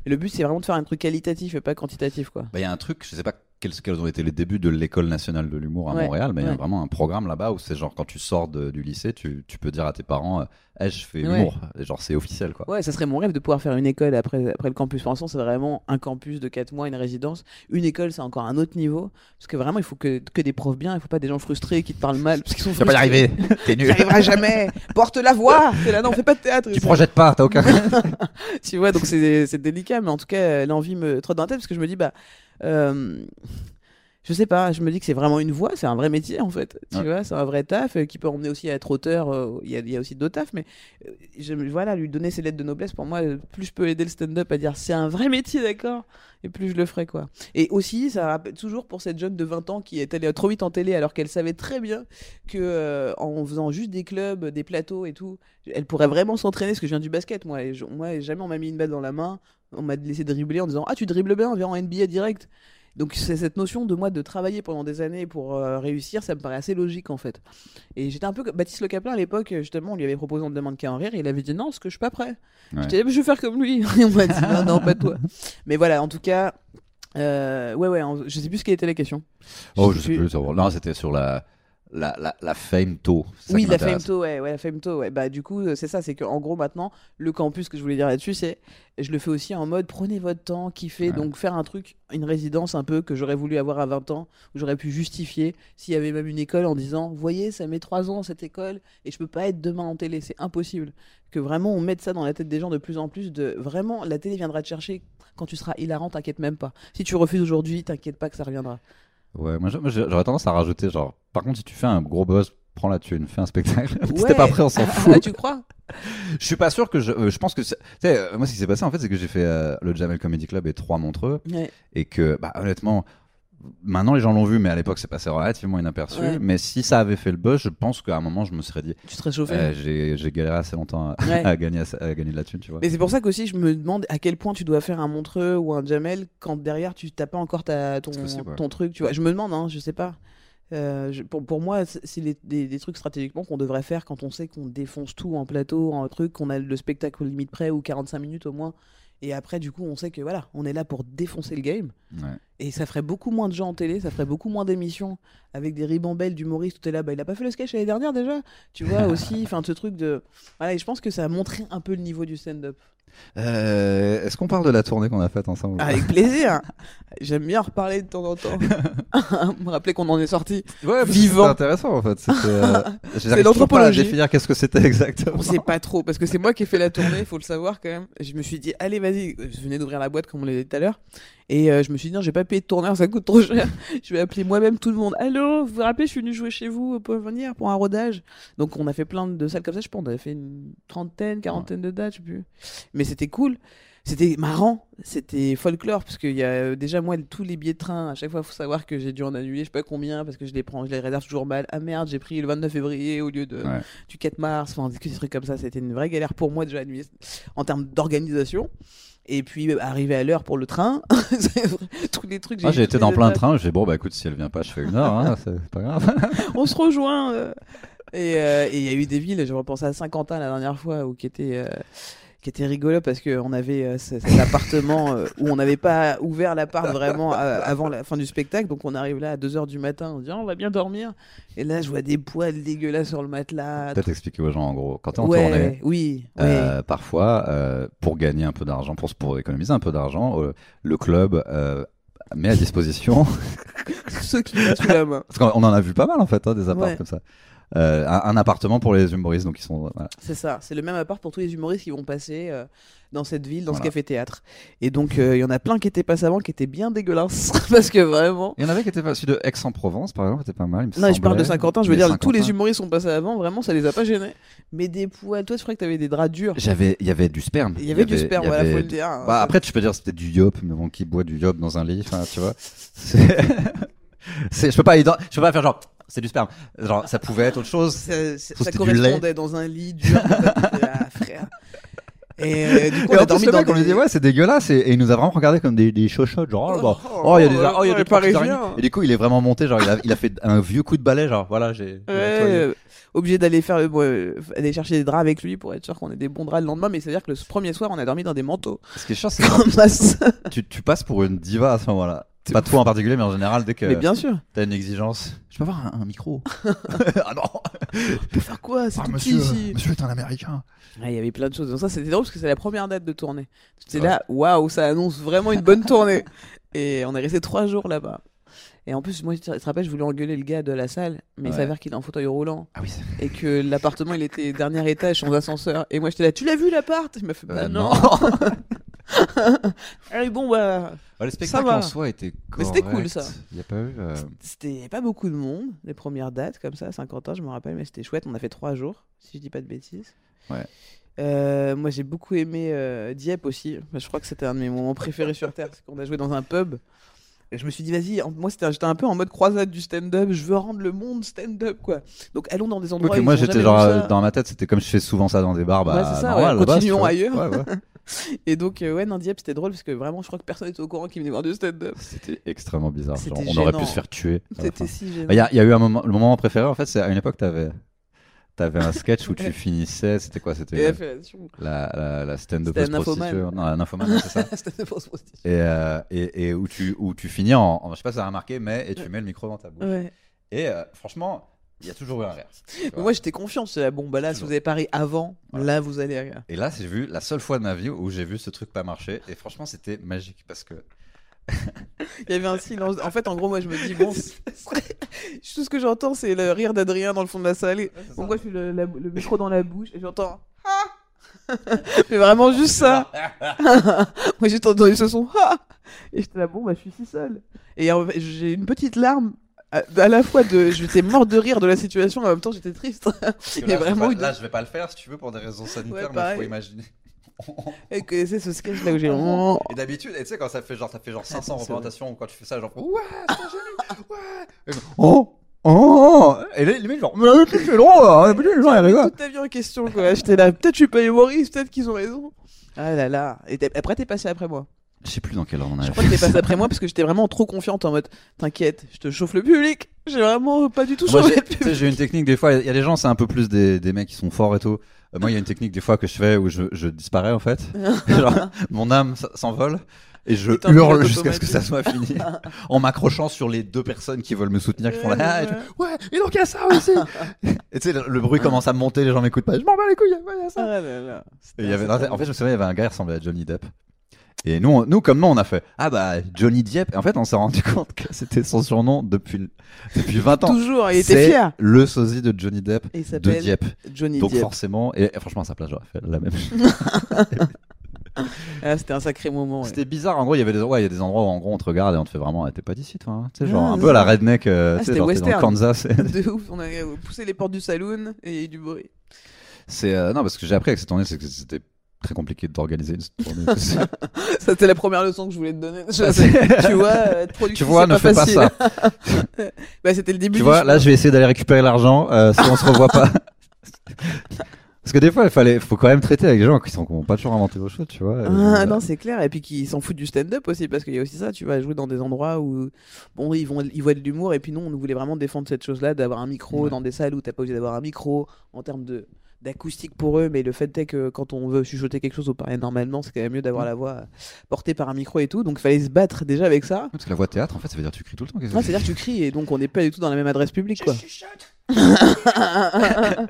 Mais le but, c'est vraiment de faire un truc qualitatif et pas quantitatif, quoi.
Bah, Il y a un truc, je sais pas quels, quels ont été les débuts de l'école nationale de l'humour à
Ouais,
Montréal, mais il y a vraiment un programme là-bas où c'est genre quand tu sors de- du lycée, tu, tu peux dire à tes parents, euh, Eh, je fais
Ouais.
humour, et genre c'est officiel quoi.
Ouais, ça serait mon rêve de pouvoir faire une école après, après le campus. Pour l'instant, c'est vraiment un campus de 4 mois, une résidence. Une école, c'est encore un autre niveau. Parce que vraiment, il faut que, que des profs bien, il faut pas des gens frustrés qui te parlent mal. Parce qu'ils sont
Tu vas pas y
frustrés.
arriver, t'es nul.
arriverai jamais. Porte la voix. C'est là, non, fais pas de théâtre.
tu projettes pas, t'as aucun.
tu vois, donc c'est délicat, mais en tout cas, l'envie me trotte dans la tête parce que je me dis, bah, euh, je sais pas, je me dis que c'est vraiment une voie, c'est un vrai métier en fait, tu
Ouais.
vois, c'est un vrai taf euh, qui peut emmener aussi à être auteur. euh, Il y, a, il y a aussi d'autres tafs, mais euh, je, voilà, lui donner ses lettres de noblesse, pour moi, plus je peux aider le stand-up à dire c'est un vrai métier, d'accord, et plus je le ferai quoi. Et aussi, ça rappelle toujours pour cette jeune de 20 ans qui est allée trop vite en télé alors qu'elle savait très bien que en faisant juste des clubs, des plateaux et tout, elle pourrait vraiment s'entraîner parce que je viens du basket moi et je- moi jamais on m'a mis une balle dans la main on m'a laissé dribbler en disant ah tu dribbles bien viens en NBA direct. Donc c'est cette notion de moi de travailler pendant des années pour euh, réussir ça me paraît assez logique en fait. Et j'étais un peu Baptiste Le Caplin à l'époque justement on lui avait proposé on demande qu'à en rire et il avait dit non parce que je suis pas prêt.
Ouais.
j'étais je vais faire comme lui. Et on m'a dit non non pas toi. Mais voilà en tout cas euh, ouais ouais je sais plus ce quelle était la question.
Oh, je sais plus. Non, c'était sur la, la, la, la fame tôt.
Oui, la
m'intéresse.
Femto, ouais, ouais, la Femto, ouais. Bah, du coup, euh, c'est ça, c'est qu'en gros, maintenant, le campus que je voulais dire là-dessus, c'est, je le fais aussi en mode, prenez votre temps, kiffez,
Ouais.
donc faire un truc, une résidence un peu que j'aurais voulu avoir à 20 ans, où j'aurais pu justifier s'il y avait même une école en disant, vous voyez, ça met 3 ans cette école, et je peux pas être demain en télé, c'est impossible. Que vraiment, on mette ça dans la tête des gens de plus en plus, de vraiment, la télé viendra te chercher quand tu seras hilarant, t'inquiète même pas. Si tu refuses aujourd'hui, t'inquiète pas que ça reviendra.
Ouais, moi j'aurais tendance à rajouter genre. Par contre, si tu fais un gros buzz, prends la thune, fais un spectacle. si t'es pas prêt, on s'en
Ah,
fout.
ah, tu crois?
Je suis pas sûr que je. euh, je pense que. Tu sais, euh, moi, ce qui s'est passé en fait, c'est que j'ai fait euh, le Jamel Comedy Club et trois Montreux.
Ouais.
Et que, bah, honnêtement, maintenant les gens l'ont vu, mais à l'époque, c'est passé relativement inaperçu.
Ouais.
Mais si ça avait fait le buzz, je pense qu'à un moment, je me serais dit,
Tu serais chauffé.
euh, j'ai j'ai galéré assez longtemps à,
Ouais.
à gagner, à, gagner de la thune, tu vois.
Mais c'est pour ça qu'aussi je me demande à quel point tu dois faire un Montreux ou un Jamel quand derrière tu t'as pas encore ta, ton,
C'est possible, ouais.
ton truc. Tu vois, je me demande, hein, je sais pas. Euh, je- pour, pour moi, c'est c'est les- des, des trucs stratégiquement qu'on devrait faire quand on sait qu'on défonce tout en plateau, en truc, qu'on a le spectacle limite près ou 45 minutes au moins. Et après, du coup, on sait que voilà, on est là pour défoncer le game.
Ouais.
Et ça ferait beaucoup moins de gens en télé, ça ferait beaucoup moins d'émissions avec des ribambelles d'humoristes. Tout est là, bah, il a pas fait le sketch l'année dernière déjà. Tu vois aussi, enfin, ce truc de. Voilà, et je pense que ça a montré un peu le niveau du stand-up.
Euh, Est-ce qu'on parle de la tournée qu'on a faite ensemble
Avec plaisir. J'aime bien en reparler de temps en temps. Me rappeler qu'on en est sorti.
Ouais,
Vivant.
C'était intéressant en fait. Euh, à
l'anthropologie.
définir qu'est-ce que c'était exactement.
On sait pas trop, parce que c'est moi qui ai fait la tournée, il faut le savoir quand même. Je me suis dit, allez, vas-y, je venais d'ouvrir la boîte comme on l'a dit tout à l'heure. Et euh, je me suis dit, non, j'ai pas payé de tourneur, ça coûte trop cher. je vais appeler moi-même tout le monde. Allô, vous vous rappelez, je suis venu jouer chez vous pour venir pour un rodage. Donc on a fait plein de salles comme ça, je pense, on avait fait une trentaine, quarantaine de dates, je sais plus. Mais c'était cool. C'était marrant, c'était folklore, parce qu'il y a euh, déjà, moi, tous les billets de train, à chaque fois, il faut savoir que j'ai dû en annuler, je sais pas combien, parce que je les prends, je les réserve toujours mal. Ah merde, j'ai pris le 29 février au lieu de,
Ouais.
du 4 mars, enfin, des trucs comme ça, c'était une vraie galère pour moi déjà annuler en termes d'organisation. Et puis, arriver à l'heure pour le train, tous les trucs.
Ah, j'ai été dans plein de trains. J'ai dit, bon, bah écoute, si elle vient pas, je fais une heure. Hein, c'est pas grave.
On se rejoint. euh. Et euh, et il y a eu des villes, je repensais à Saint-Quentin la dernière fois, où, qui était. euh, qui était rigolo parce qu'on avait euh, ce- cet appartement euh, où on n'avait pas ouvert l'appart vraiment euh, avant la fin du spectacle. Donc on arrive là à 2h du matin, on dit Ah, on va bien dormir. Et là je vois des poils dégueulasses sur le matelas.
Peut-être expliquer aux gens en gros. Quand t'es en
ouais,
tournée,
oui, oui.
parfois, pour gagner un peu d'argent, pour, pour économiser un peu d'argent, le club met à disposition.
Ceux qui passent sous la main.
Parce qu'on en a vu pas mal en fait, hein, des apparts
Ouais.
comme ça. Euh, un, un appartement pour les humoristes, donc ils sont. voilà.
C'est ça, c'est le même appart pour tous les humoristes qui vont passer euh, dans cette ville, dans ce café-théâtre. Et donc, euh, il y en a plein qui étaient passés avant, qui étaient bien dégueulasses. parce que vraiment.
Il y en avait qui étaient pas. Celui de Aix-en-Provence, par exemple, était pas mal. il me
Non, je parle de. Saint-Quentin, je veux dire, tous les humoristes sont passés avant, vraiment, ça les a pas gênés. Mais des poils, toi, je crois que t'avais des draps durs?
J'avais, il y avait du sperme.
Il y avait du sperme, voilà,
avait-
faut le dire. hein.
Bah, après, tu peux dire c'était du yop, mais bon, qui boit du yop dans un lit, tu vois. Je peux pas, je peux pas faire genre, c'est du sperme. Genre, ça pouvait être autre chose.
ça, ça- ça correspondait dans un lit dur. Là, frère. Et euh, du coup,
Et
on a dormi dans
on lui
des...
dit, ouais, c'est dégueulasse, et, et il nous a vraiment regardé comme des, des chochottes, genre, oh, bah,
Oh,
oh, il y a des,
oh,
il y a petites
Parisiens.
Et du coup, il est vraiment monté, genre, il a, il a fait un vieux coup de balai, genre, voilà, j'ai,
Ouais, euh, obligé d'aller faire euh, euh, aller chercher des draps avec lui pour être sûr qu'on ait des bons draps le lendemain mais c'est à dire que le premier soir on a dormi dans des manteaux
Ce qui est chiant, c'est tu, tu passes pour une diva à ce moment-là. Pas toi en particulier, mais en général, dès que
mais bien sûr
t'as une exigence. Je peux avoir un, un micro? ah non!
pour faire quoi c'est
Ah,
tout
monsieur,
petit ici
monsieur est un américain.
Ouais, il y avait plein de choses donc ça c'était drôle parce que c'est la première date de tournée c'était
Ouais.
là waouh ça annonce vraiment une bonne tournée et on est resté trois jours là-bas et en plus moi je te je te rappelle je voulais engueuler le gars de la salle mais il
Ouais.
s'avère qu'il est en fauteuil roulant
Ah oui, c'est
et que l'appartement il était dernier étage sans ascenseur et moi j'étais là tu l'as vu l'appart? Il m'a fait bah
Euh,
non, Allez, bon bah
le spectacle en soi était
Mais c'était cool, ça.
Il y a pas eu. euh,
C'était pas beaucoup de monde, les premières dates comme ça, à Saint-Quentin, je me rappelle, mais c'était chouette. On a fait trois jours, si je dis pas de bêtises.
Ouais.
Euh, moi, j'ai beaucoup aimé euh, Dieppe aussi. Je crois que c'était un de mes moments préférés sur Terre, parce qu'on a joué dans un pub. Et je me suis dit, vas-y, en- moi c'était- j'étais un peu en mode croisade du stand-up, je veux rendre le monde stand-up, quoi. Donc allons dans des endroits où
moi
ils ont
j'étais
jamais
genre euh, dans ma tête, c'était comme je fais souvent ça dans des bars. Bah,
Ouais, c'est ça,
normal,
ouais,
à la base,
continuons
tu vois.
ailleurs.
Ouais, ouais.
Et donc, euh, ouais, non, Dieppe c'était drôle, parce que vraiment, je crois que personne n'était au courant qu'il venait voir du stand-up.
C'était extrêmement bizarre. Genre, on aurait pu se faire tuer.
C'était si gênant.
Il y, a- il y a eu un moment, le moment préféré en fait, c'est à une époque, t'avais avais un sketch où tu finissais, c'était quoi C'était
la
la, la, stand-up prostituée. Non, la nymphomane, c'est ça.
Stand-up.
Et, euh, et, et où, tu, où tu finis en, en- je sais pas si ça a remarqué, mais et tu mets le micro dans ta bouche.
Ouais.
Et euh, franchement, il y a toujours eu un rire.
Moi j'étais confiant, là, bon bah là si vous avez parié avant,
Voilà.
là vous allez.
Et là, j'ai vu la seule fois de ma vie où j'ai vu ce truc pas marcher. Et franchement, c'était magique parce que
Il y avait un silence. En fait en gros moi je me dis bon, tout ce que j'entends c'est le rire d'Adrien dans le fond de la salle. Et- Donc moi je suis le, la- le micro dans la bouche et j'entends Mais vraiment juste ça. moi j'ai entendu ce son et j'étais là bon bah je suis si seule. Et j'ai une petite larme. À, à la fois de j'étais morte de rire de la situation en même temps j'étais triste a
là, je vais
vraiment
pas-
de-
là, je vais pas le faire si tu veux pour des raisons sanitaires,
Ouais,
mais faut imaginer.
et c'est ce sketch là où j'ai
Et d'habitude, et tu sais, quand ça fait genre, ça fait genre 500
c'est vrai.
représentations, quand tu fais ça, genre, ouais, c'est ouais. Et genre, oh, oh, et là, les mecs, genre, mais c'est drôle, hein, d'habitude, les gens, ils rigolent.
toute ta vie en question quoi. J'étais là, peut-être je suis pas humoriste, peut-être qu'ils ont raison. Ah là là. Et après t'es passé après moi.
Je sais plus dans quel ordre on
Je
avait
crois que t'es passé après moi parce que j'étais vraiment trop confiante en mode t'inquiète, je te chauffe le public. J'ai vraiment pas du tout chauffé le public.
j'ai une technique des fois. Il y a des gens, c'est un peu plus des, des mecs qui sont forts et tout. Euh, moi, il y a une technique des fois que je fais où je, je disparais en fait. Genre, mon âme s'envole et je
Et
hurle jusqu'à ce que ça soit fini, en m'accrochant sur les deux personnes qui veulent me soutenir, qui font là,
Ouais,
ah, et je
ouais.
et donc il y a ça aussi. et tu sais, le, le bruit commence à monter, les gens m'écoutent pas. Je m'en bats les couilles. ouais, y a ça.
Ah là là.
Et il y avait, en fait, je me souviens, il y avait un gars qui ressemblait à Johnny Depp. Et nous, on- nous comme nous, on a fait Ah bah Johnny Depp. Et en fait, on s'est rendu compte que c'était son surnom depuis, depuis 20 ans.
Toujours, il était fier.
Le sosie de Johnny Depp
Et
de Dieppe.
Johnny
Donc forcément, et, et franchement à sa place j'aurais fait la même chose.
Ah, c'était un sacré moment. ouais.
C'était bizarre, en gros il y avait des, ouais, il y a des endroits où en gros on te regarde et on te fait vraiment, ah, t'es pas d'ici toi. hein. Tu sais, genre
Ah,
un peu à la redneck, euh,
Ah, c'était
dans le
western.
Kansas.
De ouf, on a poussé les portes du saloon et il y a eu du bruit.
C'est euh, non parce que j'ai appris avec cette tournée, c'est que c'était très compliqué d'organiser une tournée. ça.
C'était la première leçon que je voulais te donner. Tu vois, euh, être productif,
tu vois, ne fais pas ça.
bah, c'était le début.
Tu vois, là je vais essayer d'aller récupérer l'argent euh, si on se revoit pas. Parce que des fois, il fallait, faut quand même traiter avec des gens qui sont qui ont pas toujours inventé vos choses, tu vois.
Ah,
Euh,
non, c'est clair. Et puis qui s'en foutent du stand-up aussi, parce qu'il y a aussi ça. Tu vas jouer dans des endroits où, bon, ils, vont, ils voient de l'humour, et puis nous, on voulait vraiment défendre cette chose-là, d'avoir un micro
Ouais.
dans des salles où t'as pas obligé d'avoir un micro en termes de d'acoustique pour eux, mais le fait est que quand on veut chuchoter quelque chose ou parler normalement, c'est quand même mieux d'avoir la voix portée par un micro et tout. Donc il fallait se battre déjà avec ça.
Parce que la voix de théâtre, en fait, ça veut dire que tu cries tout le temps. qu'est-ce que
Ouais, C'est-à-dire que tu cries et donc on n'est pas du tout dans la même adresse publique quoi.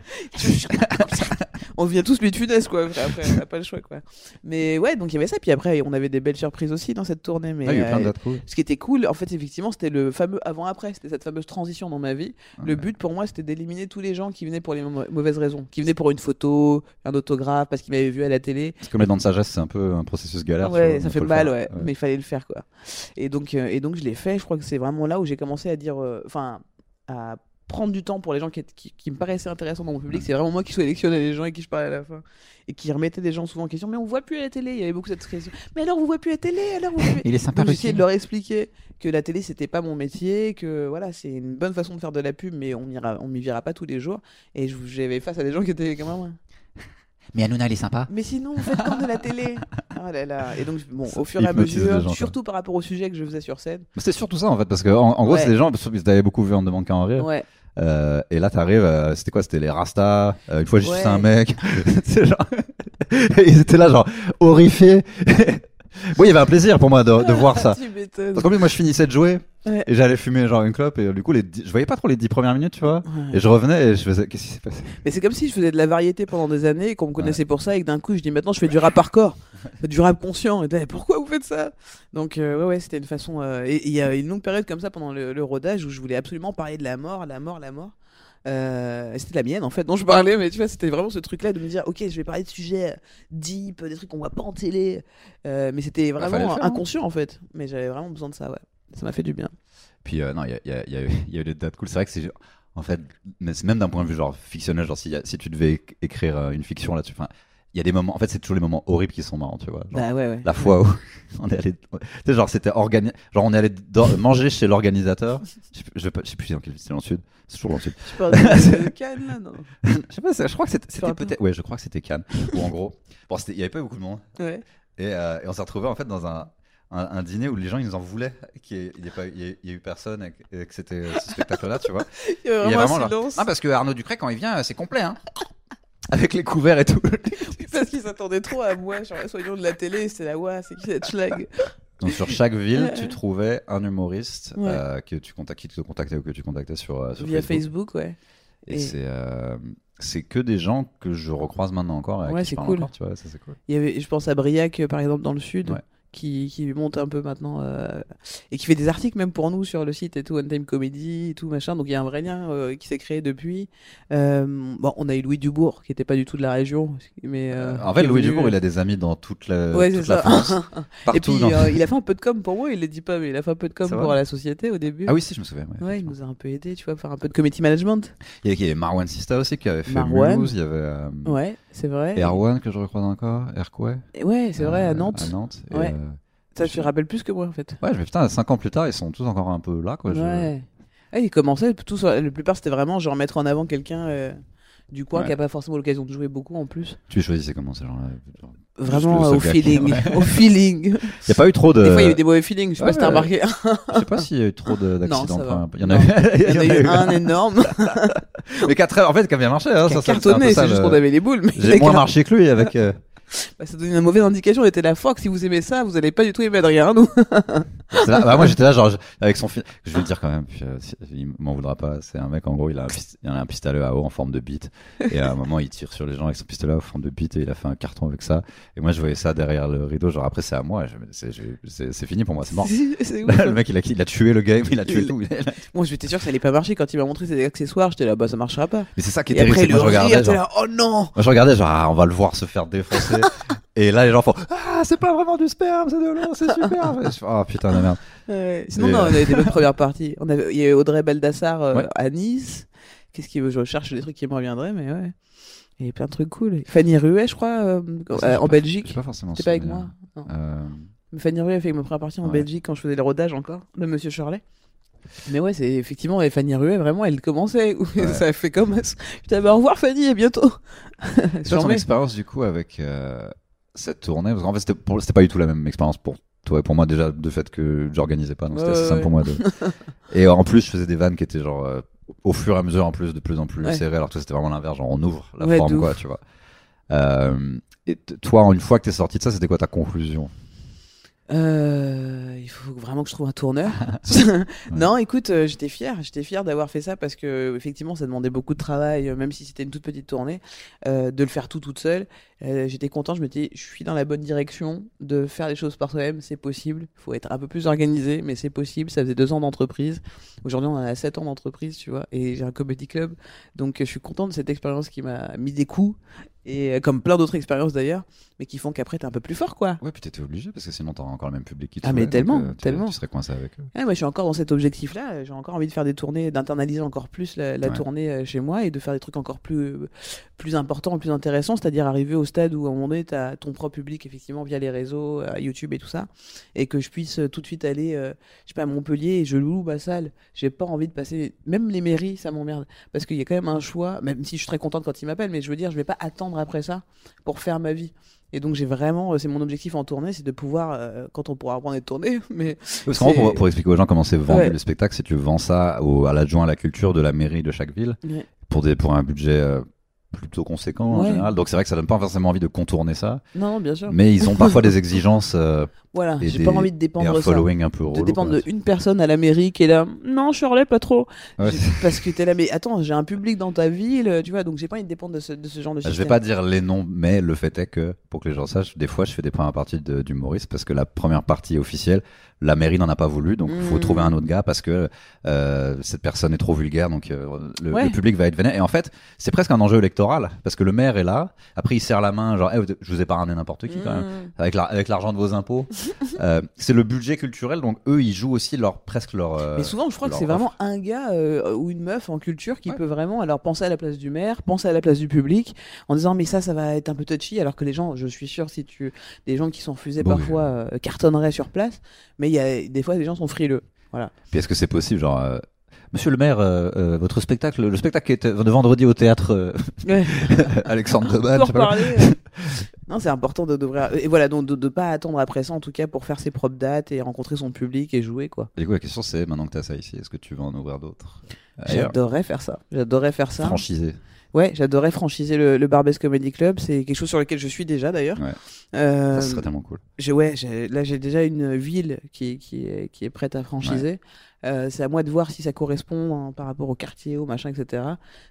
on vient tous lui de funeste quoi. Après, on n'a pas le choix quoi. Mais ouais, donc il y avait ça. Puis après, on avait des belles surprises aussi dans cette tournée. Mais
Ah, il y a eu plein
euh,
cool.
ce qui était cool, en fait, effectivement, c'était le fameux avant-après. C'était cette fameuse transition dans ma vie. Le
Ouais.
but pour moi, c'était d'éliminer tous les gens qui venaient pour les mau- mauvaises raisons, qui venaient pour une photo, un autographe, parce qu'ils m'avaient vu à la télé.
Parce que les dents de sagesse, c'est un peu un processus galère.
Ouais,
vois,
ça fait
le
mal, ouais, mais il fallait le faire, quoi. Et donc, euh, et donc je l'ai fait. Je crois que c'est vraiment là où j'ai commencé à dire, euh, enfin, à prendre du temps pour les gens qui, qui, qui me paraissaient intéressants dans mon public. C'est vraiment moi qui sélectionnais les gens et qui je parlais à la fin. Et qui remettais des gens souvent en question. Mais on voit plus à la télé. Il y avait beaucoup cette question. Mais alors, vous voyez plus à la télé Alors, vous voyez plus-
Il est sympa,
j'essayais de leur expliquer que la télé c'était pas mon métier, que voilà c'est une bonne façon de faire de la pub, mais on m'ira, on m'y verra pas tous les jours. Et j'avais face à des gens qui étaient quand même.
Mais Hanouna, il est sympa.
Mais sinon, vous faites comme de la télé. Oh là là. Et donc bon, au fur et à mesure,
gens, quoi.
surtout par rapport au sujet que je faisais sur scène.
C'est surtout ça en fait, parce que en, en gros,
Ouais.
c'est des gens, parce que t'avais beaucoup vu en demande qu'à en rire.
Ouais.
Euh, et là, t'arrives, euh, c'était quoi? C'était les Rastas. euh, une fois, j'ai
Ouais.
un mec. c'est genre. Ils étaient là, genre, horrifiés. oui, il y avait un plaisir pour moi de, de voir ça. Parce qu'en plus, moi, je finissais de jouer
Ouais.
et j'allais fumer genre une clope et euh, du coup, les dix- je voyais pas trop les dix premières minutes, tu vois.
Ouais.
Et je revenais et je faisais, qu'est-ce qui s'est passé?
Mais c'est comme si je faisais de la variété pendant des années et qu'on me connaissait pour ça et que d'un coup je dis maintenant je fais du rap hardcore, du rap conscient. Et t'es, pourquoi vous faites ça? Donc euh, ouais ouais c'était une façon. euh, et et il y a une longue période comme ça pendant le, le rodage où je voulais absolument parler de la mort, la mort, la mort. Euh, c'était la mienne en fait dont je parlais, mais tu vois c'était vraiment ce truc-là de me dire ok je vais parler de sujets deep, des trucs qu'on voit pas en télé, Euh, mais c'était
fallait
vraiment
faire, hein.
inconscient en fait. Mais j'avais vraiment besoin de ça ouais. Ça m'a fait du bien.
Puis euh, non, il y y, y, a eu- des dates cool. C'est vrai que c'est. En fait, mais même d'un point de vue genre fictionnel, genre si, si tu devais éc- écrire euh, une fiction là-dessus, il y a des moments. En fait, c'est toujours les moments horribles qui sont marrants, tu vois. Genre,
Bah ouais ouais.
La fois où on est allé. Tu sais, genre, c'était organisé. Genre, on est allé manger chez l'organisateur. Je sais plus- je je sais plus dans quelle ville, c'était dans le sud. C'est toujours dans le sud.
Tu parles de, de Cannes là non
je sais pas, c'est- je crois que c'était peut-être. Ouais, je crois que c'était Cannes. Ou en gros. Bon, il y avait pas beaucoup de monde.
Ouais.
Et, euh, et on s'est retrouvé en fait dans un, un, un dîner où les gens ils nous en voulaient qu'il n'y ait, ait eu personne et que, c'était ce spectacle-là, tu vois.
Il y
Et il y a
vraiment
vraiment. Non, parce que Arnaud Ducret, quand il vient, c'est complet, hein. Avec les couverts et tout.
Parce qu'ils s'attendaient trop à moi, genre soyons de la télé, c'est la ouah, c'est qui cette schlag
Donc sur chaque ville, tu trouvais un humoriste
Ouais.
euh, que tu contactais, qui te contactait ou que tu contactais sur, euh, sur
Via
Facebook.
Facebook, ouais.
Et,
Et-
c'est euh, c'est que des gens que je recroise maintenant encore. Et
Ouais, c'est cool.
encore, tu vois, ça c'est cool.
Il y avait, je pense à Briac, euh, par exemple, dans le sud,
Ouais.
Qui, qui monte un peu maintenant, euh, et qui fait des articles même pour nous sur le site et tout, One Time Comedy et tout, machin. Donc il y a un vrai lien euh, qui s'est créé depuis. Euh, bon, on a eu Louis Dubourg, qui était pas du tout de la région, mais...
en fait, Louis
venu-
Dubourg, il a des amis dans toute la,
Ouais,
toute la. France. Partout.
et puis,
dans-
il a fait un peu de com pour moi, il le dit pas, mais il a fait un peu de com pour la société au début.
Ah oui, si, je me souviens. ouais.
Ouais, il nous a un peu aidé, tu vois, faire un peu de community management.
Il y avait, Marwan Sista aussi qui avait fait
Marwan.
Il y avait
Ouais, c'est vrai.
Erwan que je recroise encore. Erkoué.
Ouais, c'est vrai, à Nantes.
À Nantes. Et,
Ouais.
Euh,
Ça, tu te rappelles plus que moi, en fait.
Ouais, me putain, 5 ans plus tard, ils sont tous encore un peu là, quoi. je-
Ouais. Ah, ils commençaient, tous, la plupart, c'était vraiment genre mettre en avant quelqu'un euh, du coin
Ouais.
qui a pas forcément l'occasion de jouer beaucoup en plus.
Tu les choisissais comment ces gens-là? Genre
Vraiment
le
euh, au feeling. Au feeling.
Il n'y a pas eu trop de.
Des fois, il y a eu des mauvais feelings, je sais pas si t'as
ouais.
remarqué.
Je sais pas s'il y a eu trop de- d'accidents.
ça va.
Il y en a
Non.
eu.
Il y en a eu un énorme
Mais qui a très- en fait, qui a bien marché. Hein,
qui
ça,
a
ça, c'est un peu
cartonné,
ça,
c'est juste
le-
qu'on avait les boules. Mais
J'ai moins marché que lui avec. euh,
Bah, ça donne une mauvaise indication. On était la Fox. Si vous aimez ça, vous allez pas du tout aimer.
C'est là- bah, moi j'étais là genre je- avec son film je vais le dire quand même puis, euh, il m'en voudra pas c'est un mec en gros il a un, pist- il a un pistolet à eau en forme de bite et à un moment il tire sur les gens avec son pistolet en forme de bite et il a fait un carton avec ça et moi je voyais ça derrière le rideau genre après c'est à moi c'est fini pour moi c'est mort le mec il a, il a tué le game il a tué
Il-
tout
Moi, j'étais sûr que ça allait pas marcher quand il m'a montré ses accessoires. J'étais là, bah, ça marchera pas.
mais c'est ça qui est
Et
terrible
après,
moi je regardais genre
là, oh non.
moi je regardais genre ah, on va le voir se faire défoncer et là les gens font ah c'est pas vraiment du sperme c'est de l'eau c'est super fais, oh putain de merde
Ouais. Sinon,
Et,
non, on avait des bonnes premières parties. On avait, il y avait Audrey Baldassar euh,
Ouais.
à Nice. Qu'est-ce qu'il veut Je cherche des trucs qui me reviendraient, mais ouais. Il y avait plein de trucs cool. Fanny Ruet, je crois, euh, euh, en Belgique.
pas forcément
C'était pas avec moi. Non. Fanny Ruet a fait ma première partie en
Ouais.
Belgique quand je faisais le rodage encore de Monsieur Shirley. Mais ouais, c'est effectivement, et Fanny Ruet, vraiment, elle commençait. ça fait comme. Putain, bah, au revoir Fanny, à bientôt.
Quoi ton expérience du coup avec euh, cette tournée? Parce qu'en fait, c'était pour- pas du tout la même expérience pour toi et pour moi déjà de fait que j'organisais pas, donc c'était
Ouais,
assez
ouais,
simple pour moi. De... et en plus, je faisais des vannes qui étaient genre euh, au fur et à mesure en plus de plus en plus
Ouais.
serrées, alors que toi c'était vraiment l'inverse, genre on ouvre la
Ouais,
forme quoi, tu vois. Euh, et toi, une fois que t'es sorti de ça, c'était quoi ta conclusion?
Euh, il faut vraiment que je trouve un tourneur. non, écoute, euh, j'étais fier, j'étais fier d'avoir fait ça parce que effectivement, ça demandait beaucoup de travail, euh, même si c'était une toute petite tournée, euh, de le faire tout toute seule. J'étais content, je me disais, je suis dans la bonne direction de faire les choses par soi-même, c'est possible. Il faut être un peu plus organisé, mais c'est possible. Ça faisait deux ans d'entreprise. Aujourd'hui, on en a sept ans d'entreprise, tu vois, et j'ai un comedy club, donc je suis content de cette expérience qui m'a mis des coups. Et euh, comme plein d'autres expériences d'ailleurs, mais qui font qu'après t'es un peu plus fort quoi.
Ouais, puis t'étais obligé parce que sinon t'auras encore le même public qui te
Ah, mais
donc,
tellement,
euh, tu-
tellement.
Tu serais coincé avec eux.
Ouais, moi, je suis encore dans cet objectif-là. J'ai encore envie de faire des tournées, d'internaliser encore plus la, la
Ouais.
tournée euh, chez moi et de faire des trucs encore plus, plus importants, plus intéressants. C'est-à-dire arriver au stade où, à un moment donné, tu as ton propre public, effectivement, via les réseaux, YouTube et tout ça. Et que je puisse tout de suite aller, euh, je sais pas, à Montpellier et je loue ma salle. J'ai pas envie de passer. Même les mairies, ça m'emmerde. Parce qu'il y a quand même un choix, même si je suis très contente quand ils m'appellent, mais je veux dire, je vais pas attendre après ça pour faire ma vie. Et donc j'ai vraiment, euh, c'est mon objectif en tournée, c'est de pouvoir, euh, quand on pourra reprendre les tournées, mais
Parce pour, pour expliquer aux gens comment c'est vendu
Ouais.
le spectacle, c'est que tu vends ça au, à l'adjoint à la culture de la mairie de chaque ville
Ouais.
pour, des, pour un budget euh, plutôt conséquent en général. Donc c'est vrai que ça donne pas forcément envie de contourner ça,
non, non, bien sûr.
mais ils ont parfois des exigences euh,
Voilà,
et
j'ai pas envie de
et
dépendre
un
de ça.
following un peu
De
relou.
dépendre
quoi.
de une personne à la mairie qui est là. Non, Shirley, pas trop.
Ouais.
Parce que t'es là, mais attends, j'ai un public dans ta ville, tu vois, donc j'ai pas envie de dépendre de ce, de ce genre de
Je
système.
vais pas dire les noms, mais le fait est que, pour que les gens sachent, des fois je fais des premières parties de- d'humoristes parce que la première partie officielle, la mairie n'en a pas voulu, donc il faut
Mm.
trouver un autre gars parce que euh, cette personne est trop vulgaire, donc euh, le,
Ouais.
le public va être vénère. Et en fait, c'est presque un enjeu électoral parce que le maire est là, après il serre la main, genre, Eh, je vous ai pas ramené n'importe qui quand même, la- avec l'argent de vos impôts. Euh, c'est le budget culturel, donc eux ils jouent aussi leur presque leur. euh,
Mais souvent, je crois que c'est vraiment un gars euh, ou une meuf en culture qui
Ouais.
peut vraiment alors penser à la place du maire, penser à la place du public, en disant mais ça, ça va être un peu touchy, alors que les gens, je suis sûr, si tu des gens qui sont refusés
Bon,
parfois euh, cartonneraient sur place, mais il y a des fois les gens sont frileux.
Puis est-ce que c'est possible, genre. Euh, Monsieur le maire, euh, euh, votre spectacle, le spectacle qui est de vendredi au théâtre euh,
Ouais.
Alexandre Deban,
euh. non, c'est important de d'ouvrir et voilà donc de, de pas attendre après ça en tout cas pour faire ses propres dates et rencontrer son public et jouer quoi.
Et du coup, la question c'est maintenant que tu as ça ici, est-ce que tu vas en ouvrir d'autres
J'adorerais faire ça. J'adorerais faire ça.
Franchisé.
Ouais, j'adorerais franchiser le, le Barbès Comedy Club. C'est quelque chose sur lequel je suis déjà d'ailleurs.
Ouais.
Euh,
Ça serait tellement cool.
j'ai- ouais, j'ai- là j'ai déjà une ville qui, qui, est, qui est prête à franchiser. Euh, c'est à moi de voir si ça correspond hein, par rapport au quartier, au machin, etc.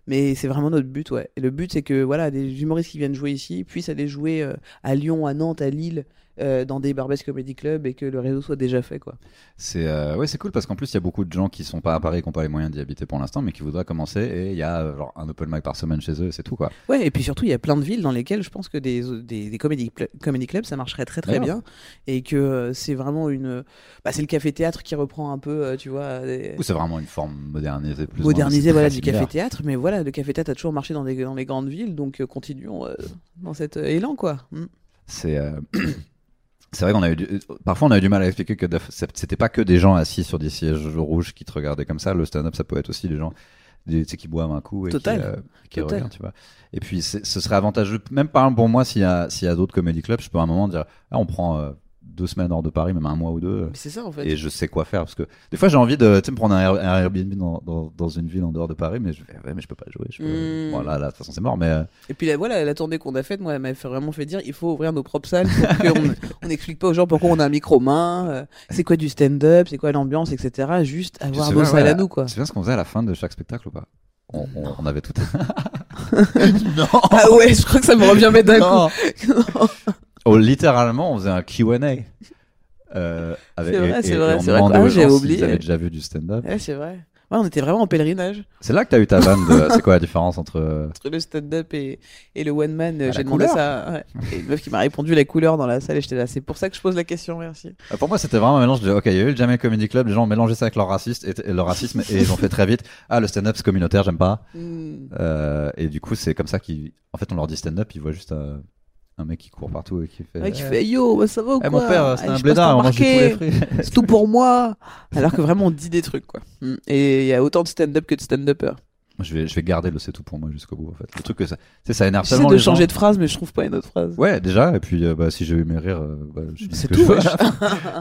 Mais c'est vraiment notre but, ouais. Et le but, c'est que voilà, des humoristes qui viennent jouer ici puissent aller jouer euh, à Lyon, à Nantes, à Lille, euh, dans des Barbès Comedy Club et que le réseau soit déjà fait, quoi.
C'est ouais, c'est cool parce qu'en plus il y a beaucoup de gens qui sont pas à Paris, qui n'ont pas les moyens d'y habiter pour l'instant, mais qui voudraient commencer. Et il y a genre un open mic par semaine chez eux, c'est tout quoi.
Ouais, et puis surtout, il y a plein de villes dans lesquelles je pense que des, des, des comedy, comedy clubs, ça marcherait très très bien. Et que c'est vraiment une. Bah, c'est le café-théâtre qui reprend un peu, tu vois. Des-
Ou c'est vraiment une forme modernisée plus.
modernisé
c'est
voilà, du café-théâtre. Mais voilà, le café-théâtre a toujours marché dans, des, dans les grandes villes, donc euh, continuons euh, dans cet euh, élan, quoi. Mm.
C'est c'est vrai qu'on a eu du- parfois on a eu du mal à expliquer que c'était pas que des gens assis sur des sièges rouges qui te regardaient comme ça. Le stand-up ça peut être aussi des gens des, tu sais, qui boivent un coup et
Total.
qui, euh, qui
Total.
regardent, tu vois. Et puis ce serait avantageux, même par exemple pour moi, s'il y a, s'il y a d'autres comedy clubs, je peux à un moment dire, ah, on prend euh, deux semaines hors de Paris, même un mois ou deux.
Mais c'est ça en fait.
Et je sais quoi faire parce que des fois j'ai envie de me prendre un, Air- un Airbnb dans, dans, dans une ville en dehors de Paris, mais je fais ouais, mais je peux pas jouer. Je peux...
Mm.
Bon, là, là, de toute façon, c'est mort, mais euh,
Et puis la, voilà, la tournée qu'on a faite, moi, elle m'a vraiment fait dire il faut ouvrir nos propres salles pour qu'on on n'explique pas aux gens pourquoi on a un micro main, euh, c'est quoi du stand-up, c'est quoi l'ambiance, etc. Juste avoir nos salles à nous, quoi.
Sais bien ce qu'on faisait à la fin de chaque spectacle ou pas? On, on, on avait tout.
Non Ah ouais, je crois que ça me revient mais d'un
Non.
coup.
Oh, littéralement, on faisait un Q&A. Euh, avec,
C'est vrai,
et-
c'est
et-
vrai,
on
c'est vrai.
demandait
Ah,
aux
j'avais
gens
oublié.
s'ils avaient déjà vu du stand-up.
ouais, c'est vrai. Ouais, on était vraiment en pèlerinage
C'est là que t'as eu ta vanne de. C'est quoi la différence entre. euh,
entre le stand-up et, et le one man.
la
J'ai demandé
couleur.
ça. ouais. Et une meuf qui m'a répondu la couleur dans la salle et j'étais là. C'est pour ça que je pose la question, merci.
Euh, Pour moi, c'était vraiment un mélange de. Ok, il y a eu le Jamel Comedy Club, les gens ont mélangé ça avec leur, raciste et, et leur racisme et ils ont fait très vite. Ah, le stand-up, c'est communautaire, j'aime pas.
Hmm.
Euh, et du coup, c'est comme ça qu'ils. En fait, on leur dit stand-up, ils voient juste euh, un mec qui court partout et qui fait.
Ouais, qui
Eh,
fait Yo, bah, ça va ou
eh,
quoi
mon père, c'est un
je
blédard, on mange frit.
C'est tout pour moi. Alors que vraiment, on dit des trucs, quoi. Hmm. Et il y a autant de stand-up que de stand-upper.
je, vais, je vais garder le c'est tout pour moi jusqu'au bout, en fait. Le truc que ça. Sais, ça énerve
J'essaie
tellement
de
les
changer
gens.
de phrase, mais je trouve pas une autre phrase.
Ouais, déjà, et puis euh, bah, si j'ai eu mes rires, euh, bah, je
C'est tout,
je veux.
wesh.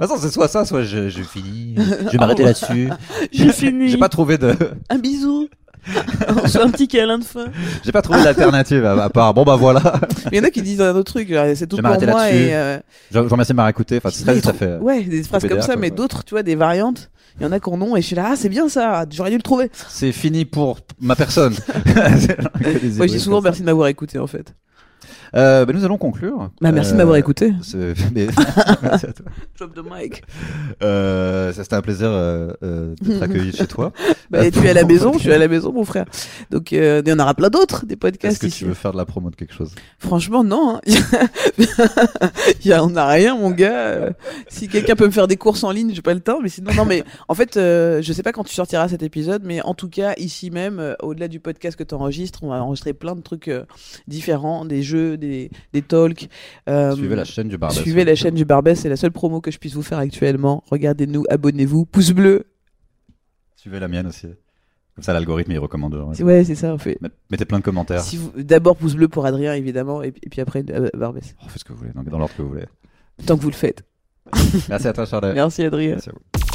Attends, c'est soit ça, soit je, je finis. Je vais m'arrêter là-dessus.
J'ai fini.
J'ai pas trouvé de,
Un bisou. On se fait un petit câlin de fin.
j'ai pas trouvé d'alternative à, à part. Bon bah voilà.
Il y en a qui disent un autre truc. genre, C'est tout pour moi. Et, euh,
Je, je vous remercie de m'avoir écouté. Enfin, c'est très
mais
vite, ça fait.
Ouais, des phrases comme ça,
quoi,
mais
ouais.
d'autres, tu vois, des variantes. Il y en a qui en ont et je suis là, ah, c'est bien ça. J'aurais dû le trouver.
C'est fini pour ma personne.
Moi, je dis souvent merci de m'avoir écouté, en fait.
Euh, bah, nous allons conclure.
Bah, merci de
Euh,
m'avoir écouté.
c'est- mais- merci à toi.
Drop the mic.
Euh, ça c'était un plaisir euh, euh, d'être accueilli chez toi.
Bah,
Euh,
tu es à la maison, je suis à la maison, mon frère. Donc, euh, il y en aura plein d'autres, des
Est-ce
podcasts
que
ici.
tu veux faire de la promo de quelque chose?
Franchement, non. hein. Il y a, on n'a rien, mon gars. Euh, Si quelqu'un peut me faire des courses en ligne, j'ai pas le temps. Mais sinon, non. Mais en fait, euh, je sais pas quand tu sortiras cet épisode, mais en tout cas, ici même, euh, au-delà du podcast que tu enregistres, on va enregistrer plein de trucs euh, différents, des jeux, des, des talks. Euh,
Suivez la chaîne du Barbès.
Suivez la chaîne du Barbès, c'est la seule promo que je puisse vous faire actuellement. Regardez-nous, abonnez-vous, pouce bleu.
Suivez la mienne aussi. Comme ça, l'algorithme il recommande.
C'est- Ouais, c'est ça, on fait.
Met- Mettez plein de commentaires.
Si vous- D'abord pouce bleu pour Adrien, évidemment, et, puis- après euh, Barbès.
Oh, faites ce que vous voulez, dans l'ordre que vous voulez.
Tant que vous le faites.
Merci à toi, Charlotte.
Merci Adrien.
Merci à vous.